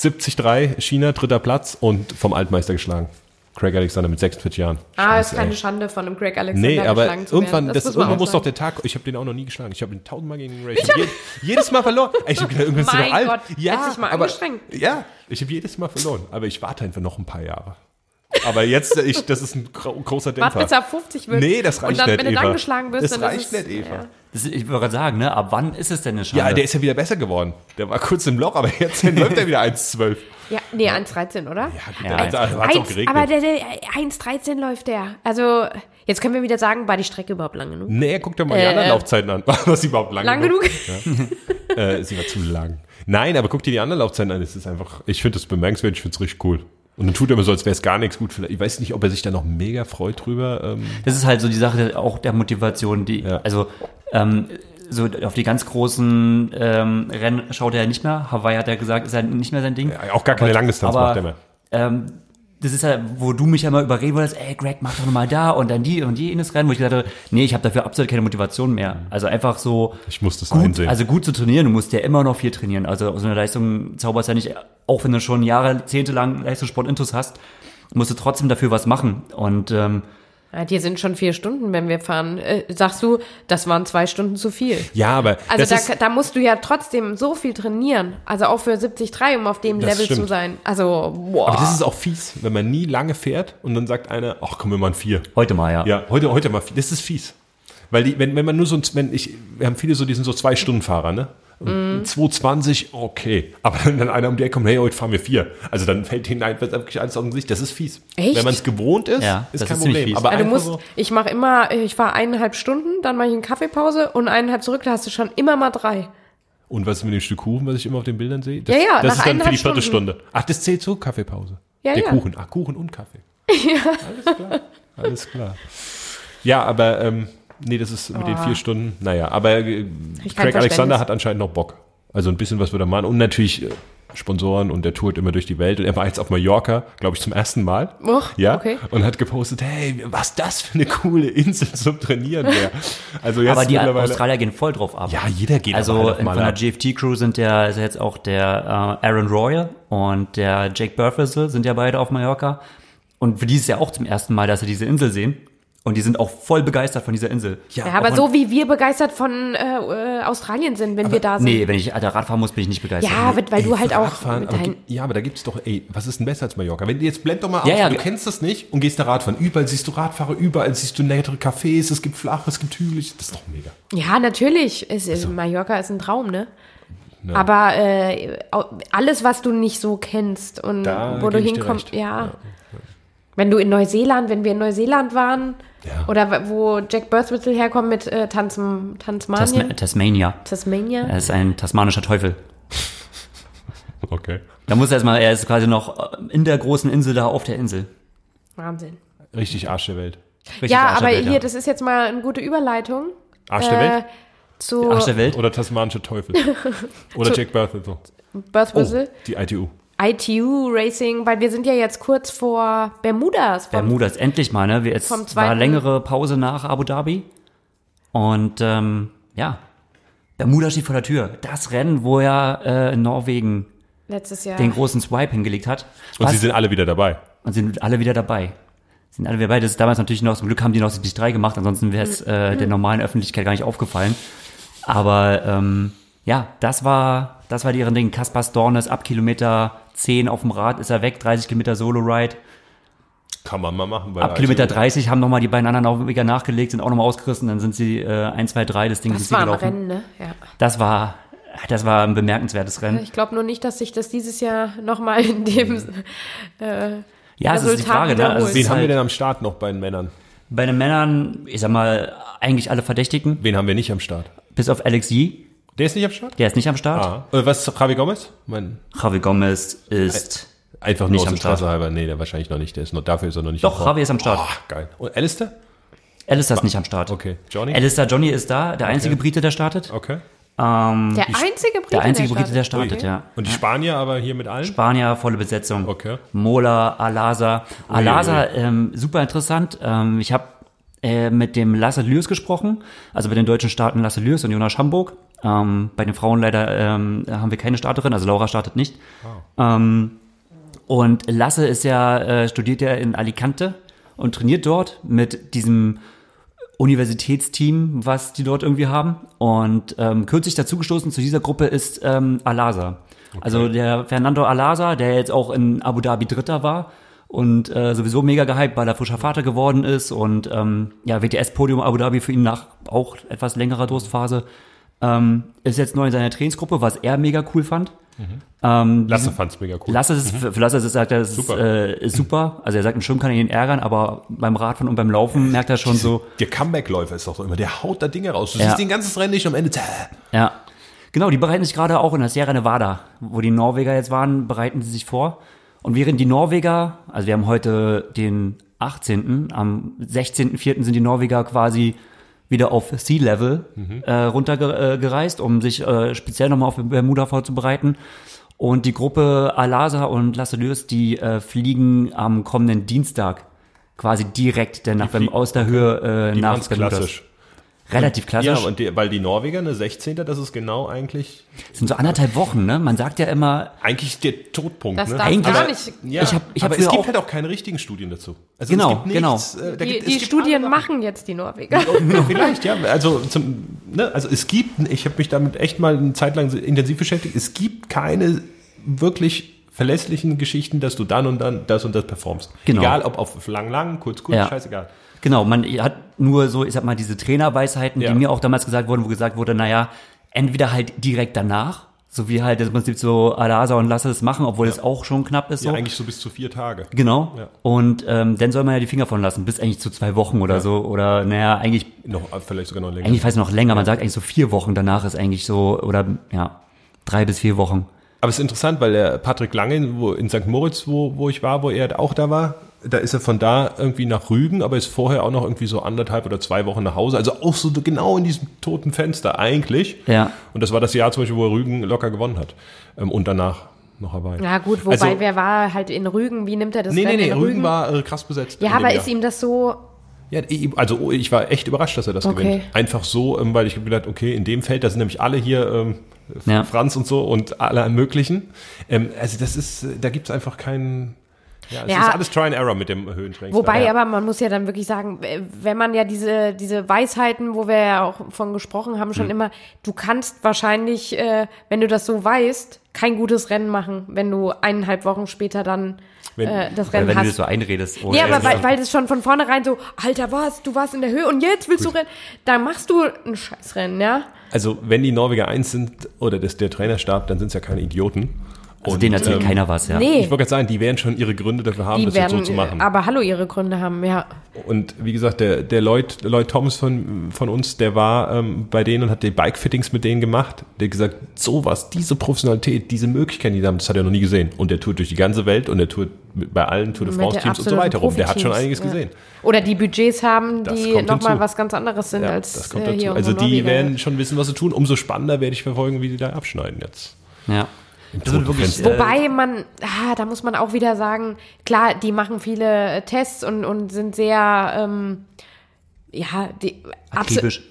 S3: 73 China, dritter Platz und vom Altmeister geschlagen. Craig Alexander mit 46 Jahren.
S4: Ah, ist
S3: Scheiße,
S4: keine
S3: ey.
S4: Schande von einem Craig Alexander
S3: Nee, aber
S4: geschlagen zu werden.
S3: irgendwann, das,
S4: muss man
S3: irgendwann muss doch der Tag, ich habe den auch noch nie geschlagen. Ich habe den tausendmal gegen den Ray. Ich hab je, jedes Mal verloren. Ich hab gedacht, irgendwann ist der alt. Ja,
S4: hättest dich mal
S3: aber,
S4: angestrengt.
S3: Ja, ich habe jedes Mal verloren. Aber ich warte einfach noch ein paar Jahre. Aber jetzt, ich, das ist ein gro großer Dämpfer.
S4: Warte, bis er 50 wird.
S3: Nee, das reicht
S4: Und dann,
S3: nicht,
S4: wenn du
S3: Eva.
S4: dann geschlagen wirst,
S3: Das
S4: dann
S3: reicht
S4: ist es,
S3: nicht, Eva.
S4: Ja.
S2: Das, ich würde gerade sagen, ne? Ab wann ist es denn eine Schande?
S3: Ja, der ist ja wieder besser geworden. Der war kurz im Loch, aber jetzt läuft er wieder 1,12.
S4: Ja, nee, 1,13, oder?
S2: Ja,
S3: Ja, da hat es auch
S4: Eins-
S3: geregnet.
S4: aber der, der 1,13 läuft der. Also, jetzt können wir wieder sagen, war die Strecke überhaupt lang genug?
S3: nee, guck dir mal die
S4: Äh,
S3: anderen Laufzeiten an. War das überhaupt lang,
S4: Lang genug?
S3: Äh, sie war zu lang. Nein, aber guck dir die anderen Laufzeiten an. Es ist einfach, ich finde das bemerkenswert, ich finde es richtig cool. Und dann tut er immer so, als wäre es gar nichts gut. Vielleicht, ich weiß nicht, ob er sich da noch mega freut drüber. Ähm,
S2: Das ist halt so die Sache auch der Motivation, die,
S3: Ja.
S2: also ähm, so auf die ganz großen ähm, Rennen schaut er ja nicht mehr. Hawaii hat er gesagt, ist ja nicht mehr sein Ding.
S3: Ja, auch gar keine Langdistanz
S2: aber,
S3: macht er mehr.
S2: Ähm, das ist ja, wo du mich ja immer überreden wolltest, ey Greg, mach doch mal da und dann die und jenes Rennen, wo ich gesagt habe, nee, ich habe dafür absolut keine Motivation mehr. Also einfach so
S3: Ich muss das
S2: gut,
S3: einsehen.
S2: also gut zu trainieren, du musst ja immer noch viel trainieren. Also so eine Leistung zauberst ja nicht, auch wenn du schon jahrzehntelang Leistungssport-Intus hast, musst du trotzdem dafür was machen. Und ähm,
S4: Ja, die sind schon vier Stunden, wenn wir fahren. Äh, sagst du, das waren zwei Stunden zu viel.
S3: Ja, aber
S4: Also
S3: das
S4: da,
S3: ist,
S4: da musst du ja trotzdem so viel trainieren. Also auch für 73, um auf dem Level zu
S3: stimmt.
S4: sein. Also, boah.
S3: aber das ist auch fies, wenn man nie lange fährt und dann sagt einer, ach komm, wir machen vier.
S2: heute mal, ja.
S3: Ja, heute, heute mal vier. Das ist fies. Weil die, wenn, wenn man nur so, ein- wenn ich, wir haben viele so, die sind so zwei Stunden Fahrer, ne?
S4: Mhm.
S3: Und 2,20, okay. Aber wenn dann einer um die Ecke kommt, hey, heute fahren wir vier. Also dann fällt ihnen einfach wirklich alles aus dem Gesicht. Das ist fies.
S4: Echt?
S3: Wenn man es gewohnt ist,
S2: Ja,
S3: ist
S2: das
S3: kein
S2: ist
S3: Problem.
S2: fies.
S3: Aber
S4: Also du
S3: einfach
S4: musst,
S3: so,
S4: ich mache immer, ich fahre eineinhalb Stunden, dann mache ich eine Kaffeepause und eineinhalb zurück, da hast du schon immer mal drei.
S3: und was ist mit dem Stück Kuchen, was ich immer auf den Bildern sehe? Das,
S4: Ja, ja,
S3: das
S4: nach
S3: ist dann für die
S4: eineinhalb
S3: vierte
S4: Stunden.
S3: Stunde. Ach, das zählt so, Kaffeepause.
S4: Ja,
S3: Der
S4: ja.
S3: Kuchen. Ach, Kuchen und Kaffee. Ja. Alles klar. Alles klar. Ja, aber ähm, nee, das ist mit den vier Stunden, naja, aber äh, Craig Alexander hat anscheinend noch Bock. Also ein bisschen was wir da machen. Und natürlich äh, Sponsoren und der tourt immer durch die Welt. Und er war jetzt auf Mallorca, glaube ich, zum ersten Mal.
S4: Och,
S3: ja.
S4: okay.
S3: Und hat gepostet, hey, was das für eine coole Insel zum Trainieren wäre. Also jetzt
S2: Aber die. Australier gehen voll drauf ab.
S3: Ja, jeder geht
S2: Also
S3: halt
S2: von
S3: mal
S2: der
S3: ab.
S2: GFT-Crew sind ja ist ja jetzt auch der äh, Aaron Royal und der Jake Burfessel sind ja beide auf Mallorca. Und für die ist es ja auch zum ersten Mal, dass sie diese Insel sehen. Und die sind auch voll begeistert von dieser Insel.
S4: Ja, aber so wie wir begeistert von äh, äh, Australien sind, wenn wir da sind.
S2: Nee, wenn ich Alter, Rad fahren muss, bin ich nicht begeistert.
S4: ja, weil, weil
S3: Ey,
S4: du halt auch
S3: Radfahren,
S4: mit
S3: aber gibt- ja, aber da gibt's doch, ey, was ist denn besser als Mallorca? Wenn du jetzt blend doch mal
S2: Ja,
S3: aus,
S2: ja,
S3: du kennst das nicht und gehst da Radfahren. Überall siehst du Radfahrer, überall siehst du nettere Cafés, es gibt flach, es gibt hügelig. Das ist doch mega.
S4: Ja, natürlich. Es, ist Mallorca ist ein Traum, ne? Aber äh, alles, was du nicht so kennst und
S3: Da
S4: wo du hinkommst,
S3: recht.
S4: ja. Wenn du in Neuseeland, wenn wir in Neuseeland waren,
S3: Ja.
S4: oder wo Jack Birthwitzel herkommt mit äh, Tanzm
S2: Tasma
S4: Tasmanien,
S2: Tasmania.
S4: Tasmania.
S2: Er ist ein tasmanischer Teufel.
S3: Okay.
S2: Da muss er erstmal, er ist quasi noch in der großen Insel da auf der Insel.
S4: Wahnsinn.
S3: Richtig Arsch der Welt.
S2: Richtig
S4: ja,
S2: Arsch der
S4: aber
S2: Welt,
S4: hier,
S2: ja.
S4: das ist jetzt mal eine gute Überleitung.
S3: Arsch der
S4: äh,
S3: Welt?
S4: Zu
S2: Arsch der Welt.
S3: Oder tasmanische Teufel. Oder Jack Berthel. So.
S4: Birthwitzel.
S3: Die ITU.
S4: ITU Racing, weil wir sind ja jetzt kurz vor Bermudas. vom-
S2: Bermudas, endlich mal, ne? Wir- Jetzt
S4: Vom
S2: war längere Pause nach Abu Dhabi. Und ähm, ja, Bermuda steht vor der Tür. Das Rennen, wo er äh, in Norwegen
S4: Letztes Jahr.
S2: den großen Swipe hingelegt hat.
S3: Und
S2: Was-
S3: sie sind alle wieder dabei.
S2: und sind alle wieder dabei. Sind alle wieder dabei. Das ist damals natürlich noch, zum Glück haben die noch 73 gemacht, ansonsten wäre es äh, der normalen Öffentlichkeit gar nicht aufgefallen. Aber ähm, ja, das war, das war deren Ding. Kaspar Stornes ab Kilometer 10 auf dem Rad ist er weg, 30 Kilometer Solo-Ride.
S3: Kann man mal machen. Bei
S2: Ab Kilometer
S3: ITU.
S2: 30 haben nochmal die beiden anderen auch wieder nachgelegt, sind auch nochmal ausgerissen, dann sind sie äh, 1, 2, 3, das Ding
S4: das
S2: sind sie
S4: war ein
S2: gelaufen.
S4: Rennen, ne? Ja.
S2: Das war, das war ein bemerkenswertes Rennen.
S4: Ich glaube nur nicht, dass sich das dieses Jahr nochmal in dem
S2: Ja, es ist die Frage, ne? Also
S3: Wen
S2: ist
S3: haben wir
S2: halt,
S3: denn am Start noch bei den Männern?
S2: bei den Männern, ich sag mal, eigentlich alle Verdächtigen,
S3: Wen haben wir nicht am Start?
S2: bis auf Alex Yee,
S3: Der ist nicht am Start?
S2: der ist nicht am Start.
S3: Ah. Äh, was ist Javi Gomez? Mein,
S2: Javi Gomez ist.
S3: einfach nur
S2: Nicht
S3: aus
S2: Start.
S3: Straße halber. Nee, der wahrscheinlich noch nicht. Der ist noch, dafür ist er noch nicht
S2: Doch,
S3: am
S2: Javi ist am Start.
S3: Oh, geil. Und Alistair?
S2: Alistair ist nicht am Start.
S3: Okay. Johnny?
S2: Alistair Johnny ist da, der einzige Brite, der startet.
S3: Okay.
S2: Ähm,
S4: der einzige Brite,
S2: der einzige Brite,
S4: startet.
S2: der startet,
S4: Okay.
S2: ja.
S3: Und die Spanier aber hier mit allen?
S2: Spanier, volle Besetzung.
S3: Okay.
S2: Mola, Alasa. Alasa, ähm, super interessant. Ähm, ich habe äh, mit dem Lasse Lürs gesprochen, also bei den deutschen Starten Lasse Lürs und Jonas Hamburg. Ähm, bei den Frauen leider ähm, haben wir keine Starterin, also Laura startet nicht. Ähm, und Lasse ist ja, äh, studiert ja in Alicante und trainiert dort mit diesem Universitätsteam, was die dort irgendwie haben. Und ähm, kürzlich dazugestoßen zu dieser Gruppe ist ähm, Alasa. Also der Fernando Alasa, der jetzt auch in Abu Dhabi Dritter war und äh, sowieso mega gehypt, weil er frischer Vater geworden ist und ähm, ja, WTS-Podium Abu Dhabi für ihn nach auch etwas längerer Durstphase. Ähm, ist jetzt neu in seiner Trainingsgruppe, was er mega cool fand. Ähm,
S3: Lasse fand's mega cool.
S2: Lasse ist, für Lasse ist, sagt er, das ist
S3: Super.
S2: Äh, ist super. Also er sagt, im Schwimmen kann ich ihn ärgern, aber beim Radfahren und beim Laufen merkt er schon so,
S3: Der Comeback-Läufer ist doch so immer, der haut da Dinge raus. Du
S2: Ja.
S3: siehst den ganzes Rennen nicht am Ende, zäh.
S2: Ja. Genau, die bereiten sich gerade auch in der Sierra Nevada, wo die Norweger jetzt waren, bereiten sie sich vor. Und während die Norweger, also wir haben heute den 18., am 16.04. sind die Norweger quasi wieder auf Sea Level äh, runtergereist, um sich äh, speziell nochmal auf Bermuda vorzubereiten. Und die Gruppe Alasa und Lasse Lürs, die äh, fliegen am kommenden Dienstag quasi direkt dann nach, aus der Höhe äh,
S3: Die
S2: nach Bermuda.
S3: klassisch.
S2: Relativ klassisch.
S3: Ja, und die, weil die Norweger eine 16. Das ist genau eigentlich,
S2: Das sind so anderthalb Wochen, ne? Man sagt ja immer,
S3: eigentlich der Todpunkt.
S4: Das
S3: ne?
S4: darf
S2: Eigentlich-
S4: gar nicht.
S3: Ja,
S2: Ich hab- ich hab
S3: aber es gibt
S2: auch-
S3: halt auch keine richtigen Studien dazu. Also
S2: Genau,
S3: es gibt nichts, äh, da
S4: Die,
S3: gibt, es
S4: die
S3: gibt
S4: Studien
S3: alle-
S4: machen jetzt die Norweger.
S3: Vielleicht, ja. Also, zum, ne, also es gibt, ich habe mich damit echt mal eine Zeit lang intensiv beschäftigt, es gibt keine wirklich verlässlichen Geschichten, dass du dann und dann das und das performst.
S2: Genau.
S3: Egal, ob auf lang, lang, kurz, kurz,
S2: Ja.
S3: scheißegal.
S2: Genau, man hat nur so, ich sag mal, diese Trainerweisheiten,
S3: Ja.
S2: die mir auch damals gesagt wurden, wo gesagt wurde, naja, entweder halt direkt danach, so wie halt im Prinzip so Alasa und Lasse es machen, obwohl es auch schon knapp ist. So.
S3: Ja, eigentlich so bis zu vier Tage.
S2: Genau.
S3: Ja.
S2: Und ähm, dann soll man ja die Finger von lassen, bis eigentlich zu zwei Wochen oder so. Oder naja, eigentlich,
S3: Noch, äh, vielleicht sogar noch länger.
S2: eigentlich fast noch länger. Man sagt eigentlich so vier Wochen danach ist eigentlich so, oder ja, drei bis vier Wochen.
S3: Aber es ist interessant, weil der Patrick Lange, wo in St. Moritz, wo, wo ich war, wo er auch da war, da ist er von da irgendwie nach Rügen, aber ist vorher auch noch irgendwie so anderthalb oder zwei Wochen nach Hause. Also auch so genau in diesem toten Fenster eigentlich.
S2: Ja.
S3: Und das war das Jahr zum Beispiel, wo er Rügen locker gewonnen hat. Ähm, und danach noch Hawaii.
S4: Ja gut, wobei
S3: Also-
S4: wer war halt in Rügen? Wie nimmt er das
S3: Nee, nee, nee,
S4: in
S3: Rügen war äh, krass besetzt.
S4: Ja, aber
S3: Jahr.
S4: ist ihm das so?
S3: Ja, also ich war echt überrascht, dass er das
S4: Okay.
S3: gewinnt. Einfach so, ähm, weil ich hab gedacht, okay, in dem Feld, da sind nämlich alle hier, ähm,
S2: Ja.
S3: Franz und so und alle möglichen. Ähm, also das ist, äh, da gibt's einfach keinen, ja, es
S4: Ja.
S3: ist alles Try and Error mit dem Höhenschwenk.
S4: Wobei,
S3: ja.
S4: aber man muss ja dann wirklich sagen, wenn man ja diese, diese Weisheiten, wo wir ja auch von gesprochen haben, schon
S3: Hm.
S4: immer, du kannst wahrscheinlich, äh, wenn du das so weißt, kein gutes Rennen machen, wenn du eineinhalb Wochen später dann
S3: Wenn-
S4: äh, das Rennen
S2: wenn du
S4: hast.
S2: das so einredest.
S4: Ja, aber weil,
S2: Ja.
S4: weil das schon von vornherein so, Alter, was, du warst in der Höhe und jetzt willst du rennen. Da machst du ein Scheißrennen, ja?
S3: Also wenn die Norweger eins sind oder das, der Trainerstab, dann sind es ja keine Idioten.
S2: Also
S3: Und,
S2: denen erzählt
S3: ähm,
S2: keiner was, ja.
S4: Nee,
S3: Ich wollte gerade sagen, die werden schon ihre Gründe dafür haben,
S4: die
S3: das jetzt
S4: werden,
S3: so zu machen.
S4: aber hallo, ihre Gründe haben, ja.
S3: Und wie gesagt, der, der Lloyd, Lloyd Thomas von, von uns, der war ähm, bei denen und hat die Bike-Fittings mit denen gemacht. Der hat gesagt, sowas, diese Professionalität, diese Möglichkeiten, die die haben, das hat er noch nie gesehen. Und der tourt durch die ganze Welt und der tourt bei allen Tour de France-Teams und so weiter rum. Der hat schon einiges
S4: ja.
S3: gesehen.
S4: Oder die Budgets haben,
S3: Das
S4: die nochmal was ganz anderes sind
S3: Ja,
S4: als
S3: das kommt
S4: äh,
S3: dazu.
S4: hier
S3: Also die werden schon wissen, was sie tun. Umso spannender werde ich verfolgen, wie die da abschneiden jetzt.
S2: ja. Das wird wirklich, äh,
S4: Wobei man, ah, da muss man auch wieder sagen, klar, die machen viele äh, Tests und, und sind sehr, ähm, ja, die,
S2: akribisch.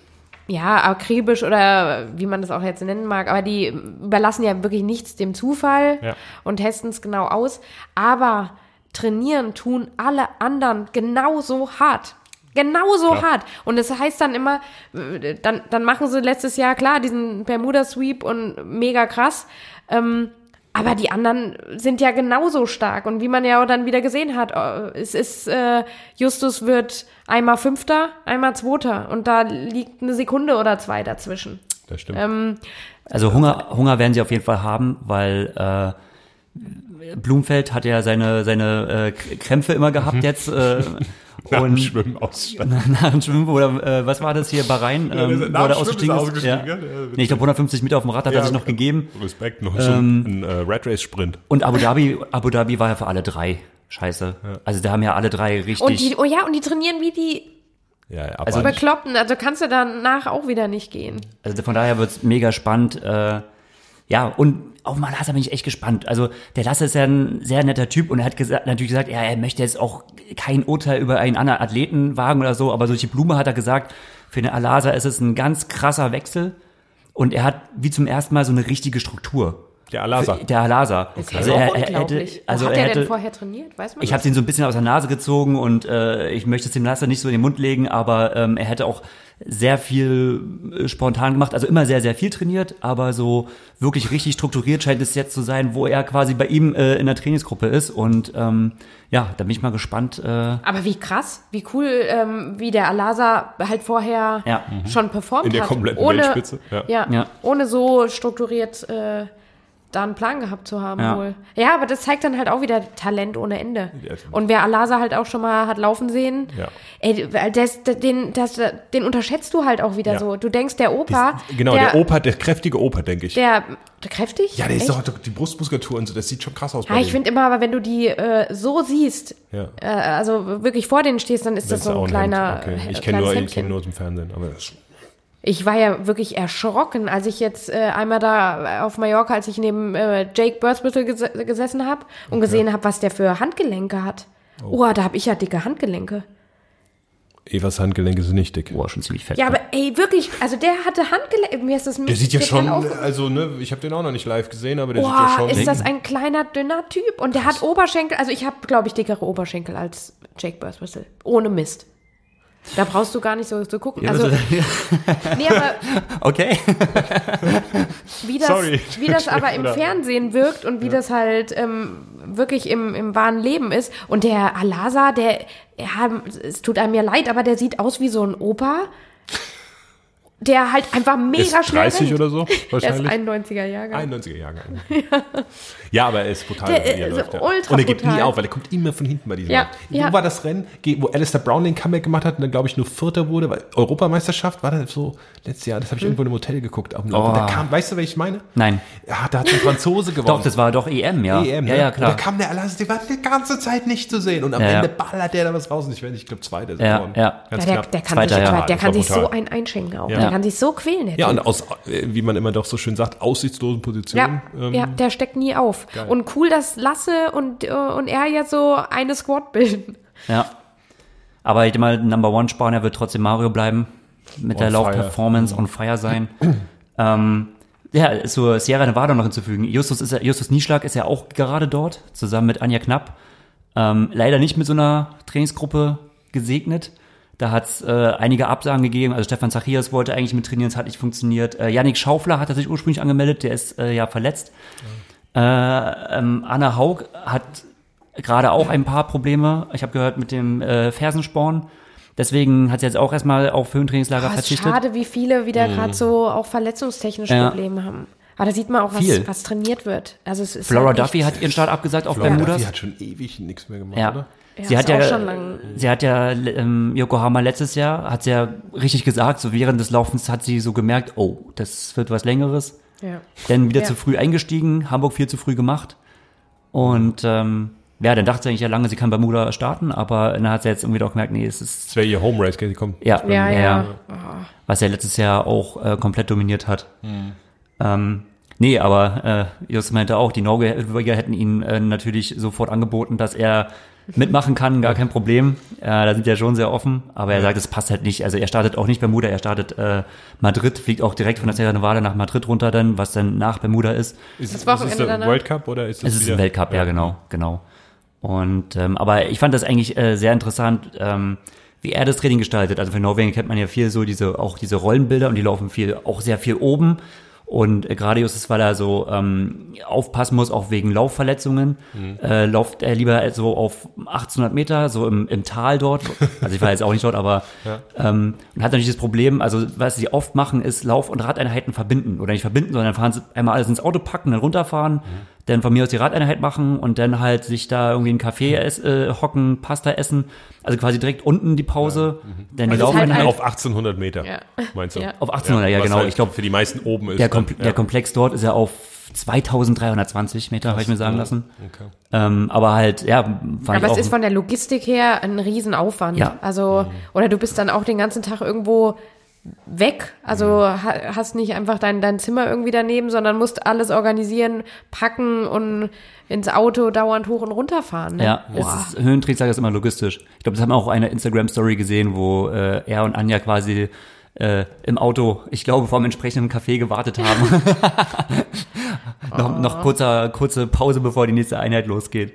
S4: ja, akribisch oder wie man das auch jetzt nennen mag, aber die überlassen ja wirklich nichts dem Zufall
S3: Ja.
S4: und testen es genau aus. Aber trainieren tun alle anderen genauso hart. Genauso
S3: Klar.
S4: hart. Und das heißt dann immer, äh, dann, dann machen sie letztes Jahr klar diesen Bermuda-Sweep und mega krass. Ähm, aber die anderen sind ja genauso stark. Und wie man ja auch dann wieder gesehen hat, äh, es ist, äh, Justus wird einmal Fünfter, einmal Zweiter. Und da liegt eine Sekunde oder zwei dazwischen.
S3: Das stimmt.
S4: Ähm,
S2: Also Hunger, Hunger werden sie auf jeden Fall haben, weil äh, Blumfeld hat ja seine, seine äh, Krämpfe immer gehabt jetzt. Äh,
S3: Nach dem
S2: und
S3: Schwimmen aussteigen.
S2: nach dem Schwimmen, oder äh, was war das hier, Bahrain?
S3: Ja,
S2: Ähm,
S3: nach dem
S2: wo er ausgestiegen
S3: ist ausgestiegen,
S2: Ja.
S3: ja, ja,
S2: Nee, ich glaube 150 Meter auf dem Rad hat er sich noch gegeben.
S3: Respekt, noch so ein äh, Red Race Sprint.
S2: Und Abu Dhabi, Abu Dhabi war ja für alle drei. Scheiße. Also da haben ja alle drei richtig.
S4: und die, oh ja, und die trainieren wie die
S3: Ja, ja,
S2: Also
S3: aber
S4: Bekloppten. Also kannst du danach auch wieder nicht gehen.
S2: Also von daher wird's mega spannend. Äh, ja, und auf Malasa bin ich echt gespannt. Also der Lasse ist ja ein sehr netter Typ und er hat gesagt, natürlich gesagt, ja, er möchte jetzt auch kein Urteil über einen anderen Athleten wagen oder so, aber solche Blume hat er gesagt, für den Alasa ist es ein ganz krasser Wechsel und er hat wie zum ersten Mal so eine richtige Struktur.
S3: Der Alasa.
S2: Der Alasa.
S4: Ist
S2: Also er, er
S4: unglaublich.
S2: hätte, also
S4: Wo hat
S2: er hätte,
S4: denn vorher trainiert? Weiß man
S2: Ich habe ihn so ein bisschen aus der Nase gezogen und äh, ich möchte es dem Laster nicht so in den Mund legen, aber ähm, er hätte auch sehr viel äh, spontan gemacht, also immer sehr, sehr viel trainiert, aber so wirklich richtig strukturiert scheint es jetzt zu sein, wo er quasi bei ihm äh, in der Trainingsgruppe ist und ähm, ja, da bin ich mal gespannt. Äh,
S4: Aber wie krass, wie cool, ähm, wie der Alasa halt vorher
S2: Ja.
S4: schon performt
S3: In der
S4: hat.
S3: kompletten
S4: ohne,
S3: Weltspitze, ja.
S4: Ja.
S2: Ja.
S4: ohne so strukturiert äh, da einen Plan gehabt zu haben
S2: Ja.
S4: wohl. Ja, aber das zeigt dann halt auch wieder Talent ohne Ende. Und wer Alasa halt auch schon mal hat laufen sehen,
S3: Ja.
S4: ey, das, den, das, den unterschätzt du halt auch wieder
S3: Ja.
S4: so. Du denkst, der Opa,
S3: Genau, der, Opa, der kräftige Opa, denke ich.
S4: der, der kräftig?
S3: ja, der ist
S4: Echt?
S3: doch doch die Brustmuskulatur und so, das sieht schon krass aus bei
S4: Ja, ich finde immer, aber wenn du die äh, so siehst,
S3: Ja.
S4: äh, also wirklich vor denen stehst, dann ist das
S3: ist
S4: so ein kleiner.
S3: Okay.
S4: äh,
S3: Ich kenne
S4: kleines
S3: nur, kenn nur aus dem Fernsehen. Aber das,
S4: Ich war ja wirklich erschrocken, als ich jetzt äh, einmal da auf Mallorca, als ich neben äh, Jake Bursbüttel ges gesessen habe und gesehen habe, was der für Handgelenke hat. Oh, da habe ich ja dicke Handgelenke.
S3: Evas Handgelenke sind nicht dick.
S2: boah, schon ziemlich fett.
S4: Ja, aber ey, wirklich, also der hatte Handgelenke. Mir ist das
S3: Der sieht ja schon, also ne, ich habe den auch noch nicht live gesehen, aber der sieht ja
S4: Boah,
S3: schon.
S4: ist das ein kleiner, dünner Typ. Und der hat Oberschenkel, also ich habe, glaube ich, dickere Oberschenkel als Jake Bursbüttel. Ohne Mist. Da brauchst du gar nicht so zu gucken. Also, nee, aber
S2: okay.
S4: wie das,
S3: Sorry.
S4: wie das aber im Fernsehen wirkt und wie das halt ähm, wirklich im, im wahren Leben ist. Und der Alasa, der, ja, es tut einem ja leid, aber der sieht aus wie so ein Opa, der halt einfach mega
S3: ist
S4: schnell
S3: 30
S4: rennt.
S3: oder so
S4: Der ist
S3: wahrscheinlich.
S4: 91er Jahrgang.
S3: 91er Jahrgang. Ja, aber er ist brutal,
S4: Der
S3: wie er
S4: ist
S3: läuft. Ja.
S4: ultra
S3: Und er gibt nie auf, weil er kommt immer von hinten bei diesem
S4: Ja.
S3: Wo
S4: ja.
S3: war das Rennen, wo Alistair Brown den Comeback gemacht hat und dann, glaube ich, nur Vierter wurde? Weil Europameisterschaft war das so letztes Jahr, das habe ich irgendwo in einem Hotel geguckt. Auf dem. Und da
S2: Oh.
S3: kam, weißt du, was ich meine?
S2: Nein.
S3: Ja, da hat ein Franzose gewonnen.
S2: Doch, das war doch EM, ja.
S3: EM,
S2: ja,
S3: ne?
S2: ja,
S3: Und
S2: klar.
S3: da kam der Alassas, der war die ganze Zeit nicht zu sehen. Und am
S2: Ja, ja.
S3: Ende ballert der da was raus. Und ich werde, ich glaube, Zweiter
S2: Ja, ja.
S3: Ganz
S4: Ja, der,
S3: knapp.
S4: der kann
S2: Zweiter,
S4: sich,
S2: ja.
S4: der kann sich so ein einschenken auch.
S3: Ja.
S4: Der kann sich so quälen. Der
S3: Ja,
S4: Typ.
S3: und aus, äh, wie man immer doch so schön sagt, aussichtslosen Positionen.
S4: Ja,
S3: ähm,
S4: ja, der steckt nie auf. Und cool, dass Lasse und, äh, und er jetzt so eine Squad bilden.
S2: Ja. Aber ich denke mal, Number One Spawner wird trotzdem Mario bleiben. Mit der
S3: On fire.
S2: Laufperformance on fire sein. ähm, ja, zur Sierra Nevada noch hinzufügen. Justus, ist ja, Justus Nieschlag ist ja auch gerade dort, zusammen mit Anja Knapp. Ähm, leider nicht mit so einer Trainingsgruppe gesegnet. Da hat es äh, einige Absagen gegeben. Also Stefan Zachias wollte eigentlich mit trainieren, es hat nicht funktioniert. Äh, Yannick Schaufler hat er sich ursprünglich angemeldet, der ist äh, ja verletzt. Äh, ähm, Anna Haug hat gerade auch ein paar Probleme. Ich habe gehört mit dem äh, Fersensporn. Deswegen hat sie jetzt auch erstmal auf Höhentrainingslager
S4: ist
S2: verzichtet.
S4: schade, wie viele wieder gerade so auch verletzungstechnische
S2: Ja.
S4: Probleme haben. Aber da sieht man auch,
S2: Viel.
S4: was, was trainiert wird. Also es ist
S2: Flora
S4: halt
S2: Duffy hat ihren Start abgesagt auf
S3: Flora
S2: Bermudas.
S3: Duffy hat schon ewig nichts mehr gemacht,
S2: Ja.
S3: oder?
S4: Ja,
S2: sie hat ja, sie hat ja ähm, Yokohama letztes Jahr, hat sie ja richtig gesagt, so während des Laufens hat sie so gemerkt, oh, das wird was Längeres.
S4: Ja.
S2: Dann wieder
S4: Ja.
S2: zu früh eingestiegen, Hamburg viel zu früh gemacht. Und ähm, ja, dann dachte sie eigentlich ja lange, sie kann Bermuda starten, aber dann hat sie jetzt irgendwie doch gemerkt, nee, es ist
S3: Das wäre ihr Home Race, gell? Die kommt.
S2: ja,
S4: Ja, ja.
S2: was er letztes Jahr auch äh, komplett dominiert hat. Ähm, nee, aber äh, Just meinte auch, die Norweger hätten ihn äh, natürlich sofort angeboten, dass er mitmachen kann, gar kein Problem. Äh, da sind ja schon sehr offen, aber er sagt, es passt halt nicht. Also er startet auch nicht Bermuda, er startet äh, Madrid, fliegt auch direkt von der Sierra Nevada nach Madrid runter dann, was dann nach Bermuda ist.
S3: Ist,
S4: Das
S3: es-
S4: Wochenende
S3: ist es
S4: danach?
S3: World Cup oder ist es
S2: Es ist ein Weltcup, ja, genau, genau. Und ähm, aber ich fand das eigentlich äh, sehr interessant, ähm, wie er das Training gestaltet. Also für Norwegen kennt man ja viel so diese auch diese Rollenbilder und die laufen viel auch sehr viel oben. Und äh, gerade Justus, weil er so ähm, aufpassen muss, auch wegen Laufverletzungen, äh, läuft er lieber so auf 1800 Meter, so im, im Tal dort. Also ich war jetzt auch nicht dort, aber ähm, und hat natürlich das Problem, also was sie oft machen, ist Lauf- und Radeinheiten verbinden. Oder nicht verbinden, sondern fahren sie einmal alles ins Auto packen, dann runterfahren, dann von mir aus die Radeinheit machen und dann halt sich da irgendwie in einen Café ess, äh, hocken, Pasta essen. Also quasi direkt unten die Pause, dann die
S4: Und das ist halt
S2: Laufeinheit.
S3: Auf 1800 Meter,
S4: Ja.
S3: meinst du?
S4: Ja.
S2: Auf 1800, ja, genau.
S3: Halt
S2: Ich glaube,
S3: für die meisten oben ist.
S2: der,
S3: dann,
S2: Kom
S3: ja.
S2: der Komplex dort ist ja auf 2320 Meter, habe ich mir sagen lassen.
S3: Okay.
S2: Ähm, aber halt, ja, fand
S4: Aber
S2: ich
S4: es ist von der Logistik her ein Riesenaufwand.
S2: Ja.
S4: Also,
S3: Mhm.
S4: oder du bist dann auch den ganzen Tag irgendwo weg. Also
S3: Mhm.
S4: ha hast nicht einfach dein, dein Zimmer irgendwie daneben, sondern musst alles organisieren, packen und ins Auto dauernd hoch und runter fahren. Ne?
S2: ja,
S4: Boah.
S2: ist, immer logistisch. Ich glaube, das haben wir auch eine Instagram-Story gesehen, wo äh, er und Anja quasi äh, im Auto, ich glaube, vor einem entsprechenden Café gewartet haben. noch, noch kurzer, kurze Pause, bevor die nächste Einheit losgeht.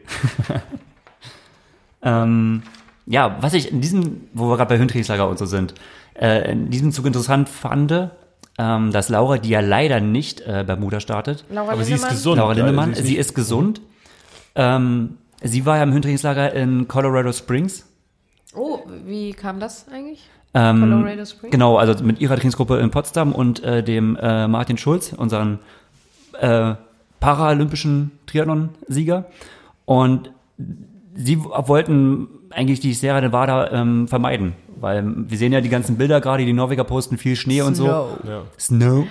S2: ähm, ja, was ich in diesem, wo wir gerade bei Hündrichslager und so sind, äh, in diesem Zug interessant fand, ähm, dass Laura, die ja leider nicht äh, Bermuda startet,
S4: Laura
S3: Aber sie ist
S4: Lindemann?
S3: gesund.
S2: Laura
S3: also
S2: Lindemann,
S3: sie
S2: sie ist, gesund. Ähm, sie war ja im Hündrichslager in Colorado Springs.
S4: Oh, wie kam das eigentlich?
S2: Ähm,
S4: Colorado Springs?
S2: Genau, also mit ihrer Trainingsgruppe in Potsdam und äh, dem äh, Martin Schulz, unseren äh, paralympischen Triathlon-Sieger. Und sie wollten eigentlich die Sierra Nevada ähm, vermeiden, weil wir sehen ja die ganzen Bilder gerade, die Norweger posten viel Schnee und so.
S4: Snow.
S3: Ja.
S2: Snow.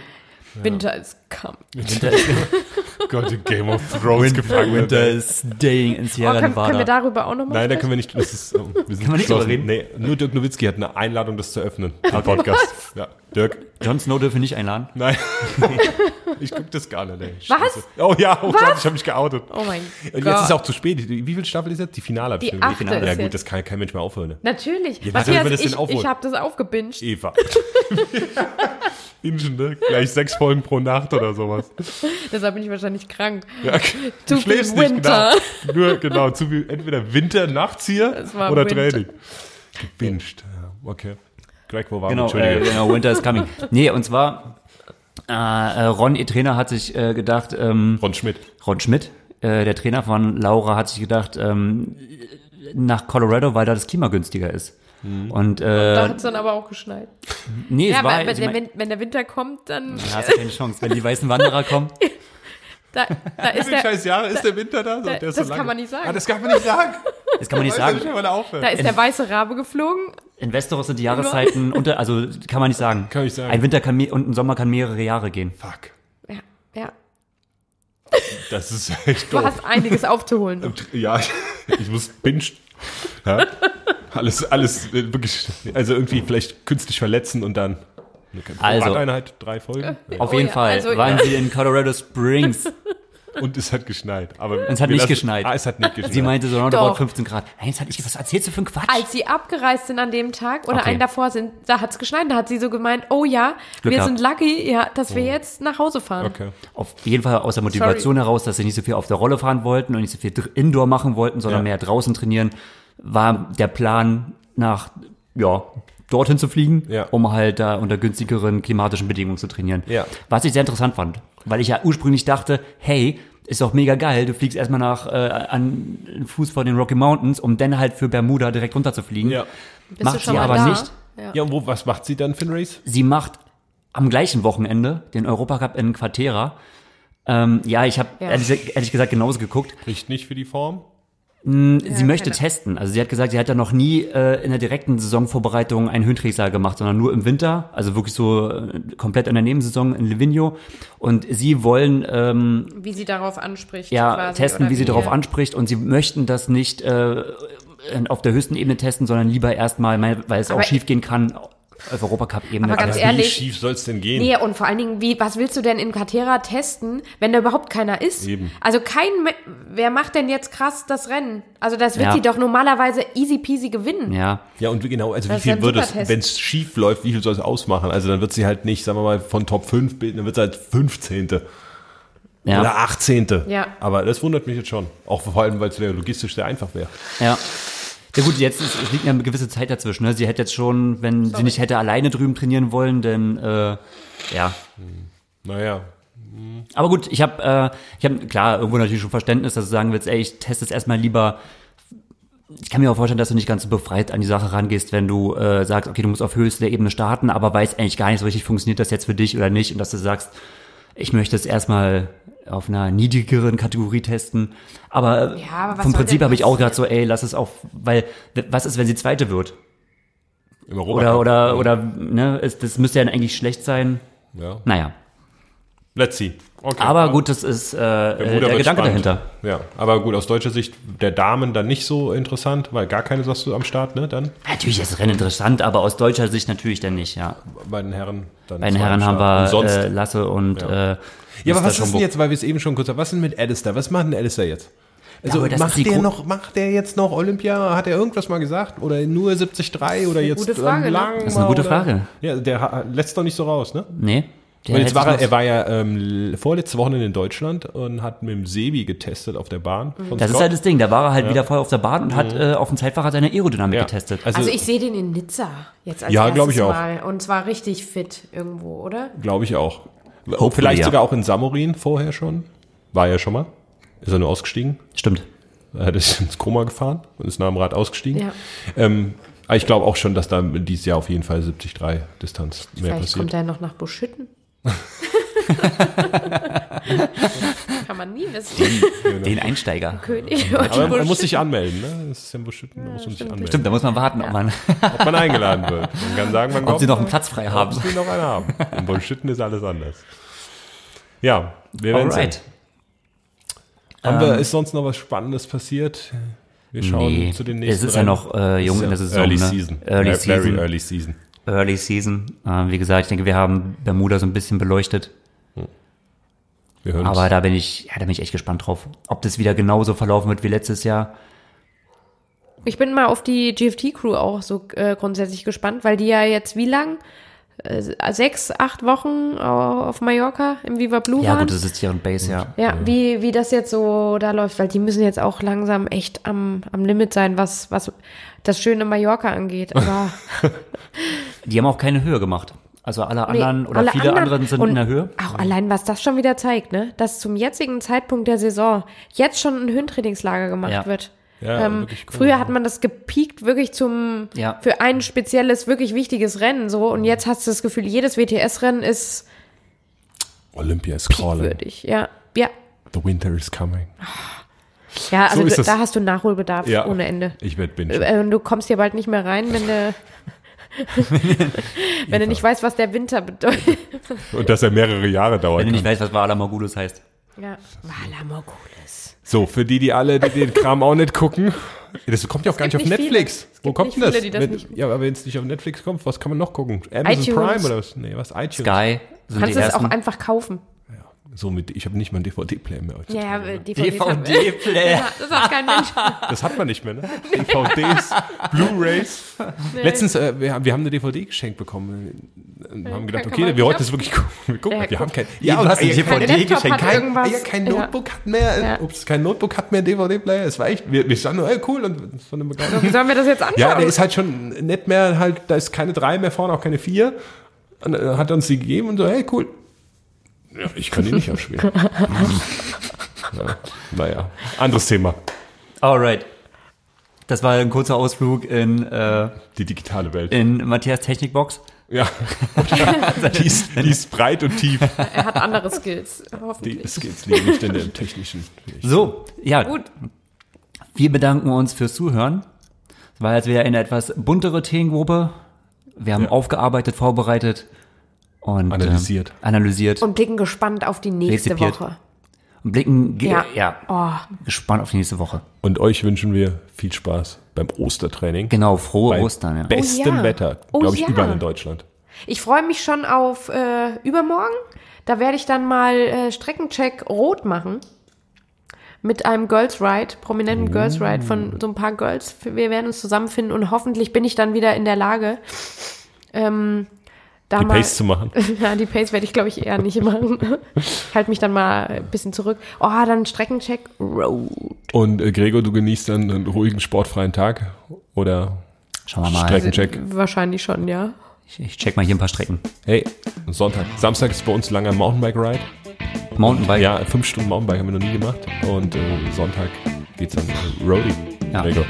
S4: Winter ist come.
S2: Winter,
S3: Gott, in Game of Thrones gefangen.
S2: Winter is staying in
S4: Oh,
S2: Sierra
S4: können,
S2: Nevada.
S4: können wir darüber auch nochmal
S3: Nein, da können wir nicht. Das ist, oh, wir sind
S2: nicht drüber reden?
S3: Nee, nur Dirk Nowitzki hat eine Einladung, das zu öffnen. Den Podcast. Ja, Dirk.
S2: Jon Snow dürfen wir nicht einladen.
S3: Nein. ich guck das gar nicht, ey.
S4: Was?
S3: Oh ja, oh Gott, ich habe mich geoutet.
S4: Oh mein
S3: Und
S4: Gott.
S3: jetzt ist auch zu spät. Wie viel Staffel ist jetzt? Die Finale.
S4: Die
S3: gesehen. Ja gut,
S4: jetzt.
S3: das kann kein Mensch mehr aufhören. Ne?
S4: Natürlich.
S3: Ja, was das denn
S4: ich,
S3: aufholen?
S4: ich habe das aufgebinged.
S3: Eva. Ingen, ne? Gleich sechs Folgen pro Nacht oder sowas.
S4: Deshalb bin ich wahrscheinlich krank.
S3: Ja, du schläfst nicht,
S4: Winter.
S3: genau. Nur, genau, zu viel, entweder Winter nachts hier oder
S4: Winter.
S3: Training. Gebinged. Ja, okay. Greg, wo waren
S2: Genau,
S3: wir?
S2: äh,
S3: Entschuldige.
S2: genau, Winter is coming. Nee, und zwar, äh, äh, Ron, ihr Trainer, hat sich äh, gedacht, ähm,
S3: Ron Schmidt.
S2: Ron Schmidt, äh, der Trainer von Laura, hat sich gedacht, ähm, nach Colorado, weil da das Klima günstiger ist. Und
S4: Da
S2: äh,
S4: hat es dann aber auch geschneit.
S2: nee, es
S4: Ja,
S2: war,
S4: aber wenn,
S2: ich mein,
S4: wenn, wenn der Winter kommt, dann
S2: da hast du keine Chance. Wenn die weißen Wanderer kommen,
S4: da, da ist
S3: Wie
S4: der,
S3: scheiß Jahre ist der Winter da? So,
S4: da-
S3: der ist
S4: das
S3: so
S4: kann man nicht sagen.
S3: Ah, das kann man nicht sagen.
S2: das kann man nicht sagen.
S3: da
S4: da ist der weiße Rabe geflogen.
S2: In Westeros sind die Jahreszeiten unter, also kann man nicht sagen.
S3: Kann ich sagen.
S2: Ein Winter kann und ein Sommer kann mehrere Jahre gehen.
S3: Fuck.
S4: Ja, ja.
S3: Das ist echt
S4: Du
S3: doof.
S4: hast einiges aufzuholen.
S3: Ja, ich muss binge. Ja? Alles, alles äh, wirklich, also irgendwie vielleicht künstlich verletzen und dann
S2: Also.
S3: Radeinheit, drei Folgen.
S2: Auf
S4: Oh
S2: jeden
S4: ja,
S2: Fall
S4: also,
S2: waren
S4: ja.
S2: sie in Colorado Springs.
S3: Und es hat geschneit. Aber
S2: Es hat nicht
S3: lassen-
S2: geschneit.
S3: Ah, es hat nicht geschneit.
S2: Sie meinte so roundabout
S4: Doch.
S2: 15 Grad. Nein, jetzt hat ich, was erzählst du für einen Quatsch?
S4: Als sie abgereist sind an dem Tag oder
S2: Okay.
S4: einen davor sind, da hat es geschneit. Da hat sie so gemeint, oh ja,
S2: Glück
S4: wir
S2: gehabt.
S4: sind lucky, ja, dass wir jetzt nach Hause fahren.
S3: Okay.
S2: Auf jeden Fall aus der Motivation heraus, dass sie nicht so viel auf der Rolle fahren wollten und nicht so viel Indoor machen wollten, sondern
S3: Ja.
S2: mehr draußen trainieren, war der Plan nach, ja, dorthin zu fliegen,
S3: Ja.
S2: um halt da unter günstigeren klimatischen Bedingungen zu trainieren.
S3: Ja.
S2: Was ich sehr interessant fand, weil ich ja ursprünglich dachte, hey, ist doch mega geil, du fliegst erstmal nach äh, an den Fuß vor den Rocky Mountains, um dann halt für Bermuda direkt runterzufliegen.
S3: Ja.
S4: Bist
S2: Macht
S4: du schon
S2: sie
S4: mal
S2: aber
S4: da?
S2: nicht.
S4: Ja.
S3: Ja, und wo, was macht sie dann für ein Race?
S2: Sie macht am gleichen Wochenende den Europacup in Quartera. Ähm, ja, ich habe
S4: Ja.
S2: ehrlich, ehrlich gesagt genauso geguckt.
S3: Riecht nicht für die Form?
S2: Sie möchte
S4: keine-
S2: testen. Also sie hat gesagt, sie hat ja noch nie äh, in der direkten Saisonvorbereitung einen Höhentrainingslager gemacht, sondern nur im Winter, also wirklich so äh, komplett in der Nebensaison in Livigno. Und sie wollen ähm,
S4: Wie sie darauf anspricht.
S2: ja
S4: quasi,
S2: testen,
S4: oder
S2: wie sie darauf anspricht. Und sie möchten das nicht äh, auf der höchsten Ebene testen, sondern lieber erstmal, mal, weil es
S4: Aber
S2: auch schief gehen kann, auf Europacup-Ebene.
S4: Aber ganz ehrlich-
S3: Wie schief soll es denn gehen?
S4: Nee, und vor allen Dingen, wie, was willst du denn in Katera testen, wenn da überhaupt keiner ist?
S3: Eben.
S4: Also kein, wer macht denn jetzt krass das Rennen? Also das wird
S2: Ja.
S4: sie doch normalerweise easy peasy gewinnen.
S2: Ja,
S3: Ja, und wie genau, also wie
S4: Das ist
S3: viel würde es, wenn es schief läuft, wie viel soll es ausmachen? Also dann wird sie halt nicht, sagen wir mal, von Top 5 bilden, dann wird sie halt 15.
S2: ja.
S3: Oder 18.
S4: Ja.
S3: Aber das wundert mich jetzt schon. Auch vor allem, weil es ja logistisch sehr einfach wäre.
S2: Ja. Ja gut, jetzt ist, es liegt eine gewisse Zeit dazwischen. Ne? Sie hätte jetzt schon, wenn sie nicht hätte alleine drüben trainieren wollen, denn äh, ja.
S3: Naja.
S2: Aber gut, ich habe, äh, ich habe klar irgendwo natürlich schon Verständnis, dass du sagen willst, ey, ich teste es erstmal lieber. Ich kann mir auch vorstellen, dass du nicht ganz so befreit an die Sache rangehst, wenn du äh, sagst, okay, du musst auf höchster Ebene starten, aber weißt eigentlich gar nicht so richtig, funktioniert das jetzt für dich oder nicht, und dass du sagst, ich möchte es erstmal auf einer niedrigeren Kategorie testen. Aber,
S4: Ja, aber
S2: vom Prinzip habe ich auch gerade so, ey, lass es auf, weil was ist, wenn sie Zweite wird?
S3: Im
S2: Oder,
S3: Europacup.
S2: oder, oder, ne, es, das müsste ja eigentlich schlecht sein.
S3: Ja.
S2: Naja.
S3: Let's see. Okay.
S2: Aber gut, das ist äh, äh,
S3: Bermuda
S2: der Gedanke
S3: spannend.
S2: dahinter.
S3: Ja, aber gut, aus deutscher Sicht der Damen dann nicht so interessant, weil gar keine sagst du am Start, ne? Dann
S2: Natürlich ist das Rennen interessant, aber aus deutscher Sicht natürlich dann nicht, ja.
S3: bei den Herren dann.
S2: Bei den Herren haben wir äh, Lasse und
S3: Ja.
S2: äh,
S3: ja, aber was ist denn jetzt, weil wir es eben schon kurz haben, was ist denn mit Alistair? Was macht denn Alistair jetzt? Also
S2: ist
S3: macht der noch, macht der jetzt noch Olympia? Hat er irgendwas mal gesagt? Oder nur 73 oder jetzt
S4: gute Frage,
S3: ähm,
S4: ne?
S3: lang
S2: Das ist eine gute
S3: oder?
S2: Frage.
S3: Ja, der lässt doch nicht so raus, ne?
S2: Nee. Der
S3: Und jetzt war er, er war ja ähm, vorletzte Woche in Deutschland und hat mit dem Sebi getestet auf der Bahn. Von
S2: Das ist halt das Ding. Da war er halt wieder voll auf der Bahn und hat äh, auf dem Zeitfahrrad seine Aerodynamik
S3: Ja.
S2: getestet.
S4: Also ich sehe den in Nizza jetzt als
S3: Ja,
S4: erstes
S3: ich auch.
S4: Mal. Und zwar richtig fit irgendwo, oder?
S3: Glaube ich auch.
S2: Hopefully,
S3: Vielleicht
S2: ja.
S3: sogar auch in Samorin vorher schon. War er schon mal. Ist er nur ausgestiegen.
S2: Stimmt.
S3: Er ist ins Koma gefahren und ist nach dem Rad ausgestiegen.
S4: Ja.
S3: Ähm, aber ich glaube auch schon, dass da dieses Jahr auf jeden Fall 73 Distanz mehr
S4: Vielleicht
S3: passiert.
S4: kommt er noch nach Buschütten. Kann man nie wissen.
S2: Den Einsteiger.
S4: König
S3: Aber man muss sich anmelden, ne? Das ist ja in Buschütten, da muss man sich anmelden.
S2: Stimmt, da muss man warten, ob, man,
S3: Ob man eingeladen wird. Man kann sagen, man
S2: ob
S3: kommt.
S2: sie noch einen Platz frei haben.
S3: Ob sie noch einen haben. In Buschütten ist alles anders. Ja, wir werden sehen.
S2: Alright.
S3: Haben wir, ist sonst noch was Spannendes passiert? Wir schauen
S2: Nee,
S3: zu den
S2: es
S3: nächsten
S2: ist ja noch äh, jung in der Saison.
S3: Early
S2: ne?
S3: Season.
S2: Early
S3: Ja,
S2: Season.
S3: Very early Season.
S2: Early Season. Äh, wie gesagt, ich denke, wir haben Bermuda so ein bisschen beleuchtet.
S3: Wir hören
S2: Aber
S3: uns.
S2: da bin ich, ja, da bin ich echt gespannt drauf. Ob das wieder genauso verlaufen wird wie letztes Jahr.
S4: Ich bin mal auf die GFT-Crew auch so äh, grundsätzlich gespannt, weil die ja jetzt wie lang? Äh, sechs, acht Wochen auf Mallorca im Viva Blue
S2: Ja,
S4: waren.
S2: gut, das ist deren Base, ja.
S4: Ja, wie, wie das jetzt so da läuft, weil die müssen jetzt auch langsam echt am, am Limit sein, was, was das schöne Mallorca angeht. Aber
S2: Die haben auch keine Höhe gemacht. Also alle
S4: nee,
S2: anderen oder
S4: alle
S2: viele
S4: anderen-
S2: anderen sind in der Höhe.
S4: Auch allein, was das schon wieder zeigt, ne? Dass zum jetzigen Zeitpunkt der Saison jetzt schon ein Höhentrainingslager gemacht
S2: Ja.
S4: wird.
S3: Ja,
S4: ähm,
S3: wirklich cool,
S4: früher hat man das gepiekt wirklich zum
S2: Ja.
S4: für ein spezielles, wirklich wichtiges Rennen so und jetzt hast du das Gefühl, jedes WTS-Rennen ist
S3: Olympia is calling.
S4: würdig. Ja, ja.
S3: The winter is coming.
S4: Ja, also
S3: ist
S4: da, hast du Nachholbedarf
S3: Ja.
S4: ohne Ende.
S3: Ich werde binge.
S4: Äh, Du kommst hier bald nicht mehr rein, wenn du, wenn du nicht weißt, was der Winter bedeutet.
S3: Und dass er mehrere Jahre dauert.
S2: Wenn du nicht weißt, was Vala Mogulus heißt.
S4: Ja. Vala Mogulis.
S3: So, für die, die alle die den Kram auch nicht gucken. Das kommt ja auch gar nicht auf
S4: nicht
S3: Netflix. Wo kommt
S4: nicht
S3: denn das?
S4: viele, die das
S3: Wenn-
S4: nicht-
S3: ja, aber wenn es nicht auf Netflix kommt, was kann man noch gucken? Amazon
S4: iTunes.
S3: Prime oder was? Nee, was? iTunes.
S2: Sky sind
S4: Kannst du es auch einfach kaufen.
S3: So mit, ich habe nicht mal einen DVD-Player mehr.
S4: Ja, ja.
S2: DVD-Player.
S4: Ja, das hat kein Mensch.
S3: Das hat man nicht mehr, ne? DVDs, Blu-Rays. Letztens, äh, wir, haben- wir haben eine DVD geschenkt bekommen. Und haben gedacht, okay, wir wollten
S4: ja.
S3: das wirklich gucken. Wir, gucken,
S4: Ja,
S3: wir haben kein,
S2: Ja, du hast eine
S3: ja,
S2: DVD
S4: Laptop
S2: geschenkt.
S4: hat
S3: Kein, ja, kein
S4: Ja.
S3: Notebook hat mehr,
S4: Ja.
S3: ups, kein Notebook hat mehr DVD-Player. Es war echt, wir, wir standen nur, ey, cool, und das war eine Begeisterung.
S4: Wie sollen wir das jetzt anschauen?
S3: Ja, der ist halt schon nicht mehr halt, da ist keine drei mehr vorne, auch keine vier. Und dann hat er uns die gegeben und so, hey, cool. Ja, ich kann die nicht abspielen. ja, naja, anderes Thema.
S2: Alright. Das war ein kurzer Ausflug in, äh,
S3: Die digitale Welt.
S2: in Matthias Technikbox.
S3: Ja. die, ist, die ist breit und tief.
S4: er hat andere Skills,
S3: Die
S4: hoffentlich.
S3: Skills liegen nicht in der technischen.
S2: So, ja.
S4: Gut.
S2: Wir bedanken uns fürs Zuhören. Es war jetzt wieder eine etwas buntere Themengruppe. Wir haben
S3: Ja.
S2: aufgearbeitet, vorbereitet und
S3: Analysiert.
S2: Ähm, analysiert und,
S4: Und blicken gespannt auf die nächste
S2: Rezipiert.
S4: Woche.
S2: blicken ge-
S4: Ja.
S2: ja.
S4: Oh,
S2: gespannt auf die nächste Woche.
S3: Und euch wünschen wir viel Spaß beim Ostertraining.
S2: Genau, frohe
S3: Bei
S2: Ostern. Ja.
S3: bestem
S4: ja.
S3: Wetter,
S4: Oh
S3: glaube ich,
S4: ja.
S3: überall in Deutschland.
S4: Ich freue mich schon auf äh, übermorgen. Da werde ich dann mal äh, Streckencheck rot machen. Mit einem Girls Ride, prominenten
S3: Oh.
S4: Girls Ride von so ein paar Girls. Wir werden uns zusammenfinden und hoffentlich bin ich dann wieder in der Lage, ähm,
S3: Die
S4: mal,
S3: Pace zu machen.
S4: ja, die Pace werde ich, glaube ich, eher nicht machen. halt mich dann mal ein bisschen zurück. Oh, dann Streckencheck Road.
S3: Und äh, Gregor, du genießt dann einen ruhigen, sportfreien Tag? Oder
S2: Schauen wir mal.
S3: Streckencheck?
S4: Wahrscheinlich schon, ja.
S2: Ich, ich check mal hier ein paar Strecken.
S3: Hey, Sonntag. Samstag ist bei uns ein langer Mountainbike-Ride.
S2: Mountainbike.
S3: Ja, fünf Stunden Mountainbike haben wir noch nie gemacht. Und äh, Sonntag geht's dann äh, Roadie.
S2: Ja.
S3: Gregor.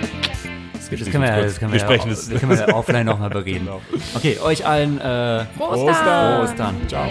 S2: Das können wir, ja- das können wir,
S3: Wir sprechen
S2: ja, das können wir offline nochmal bereden. Okay, euch allen äh,
S4: Prost!
S3: Ostern.
S2: Ostern.
S3: Ciao.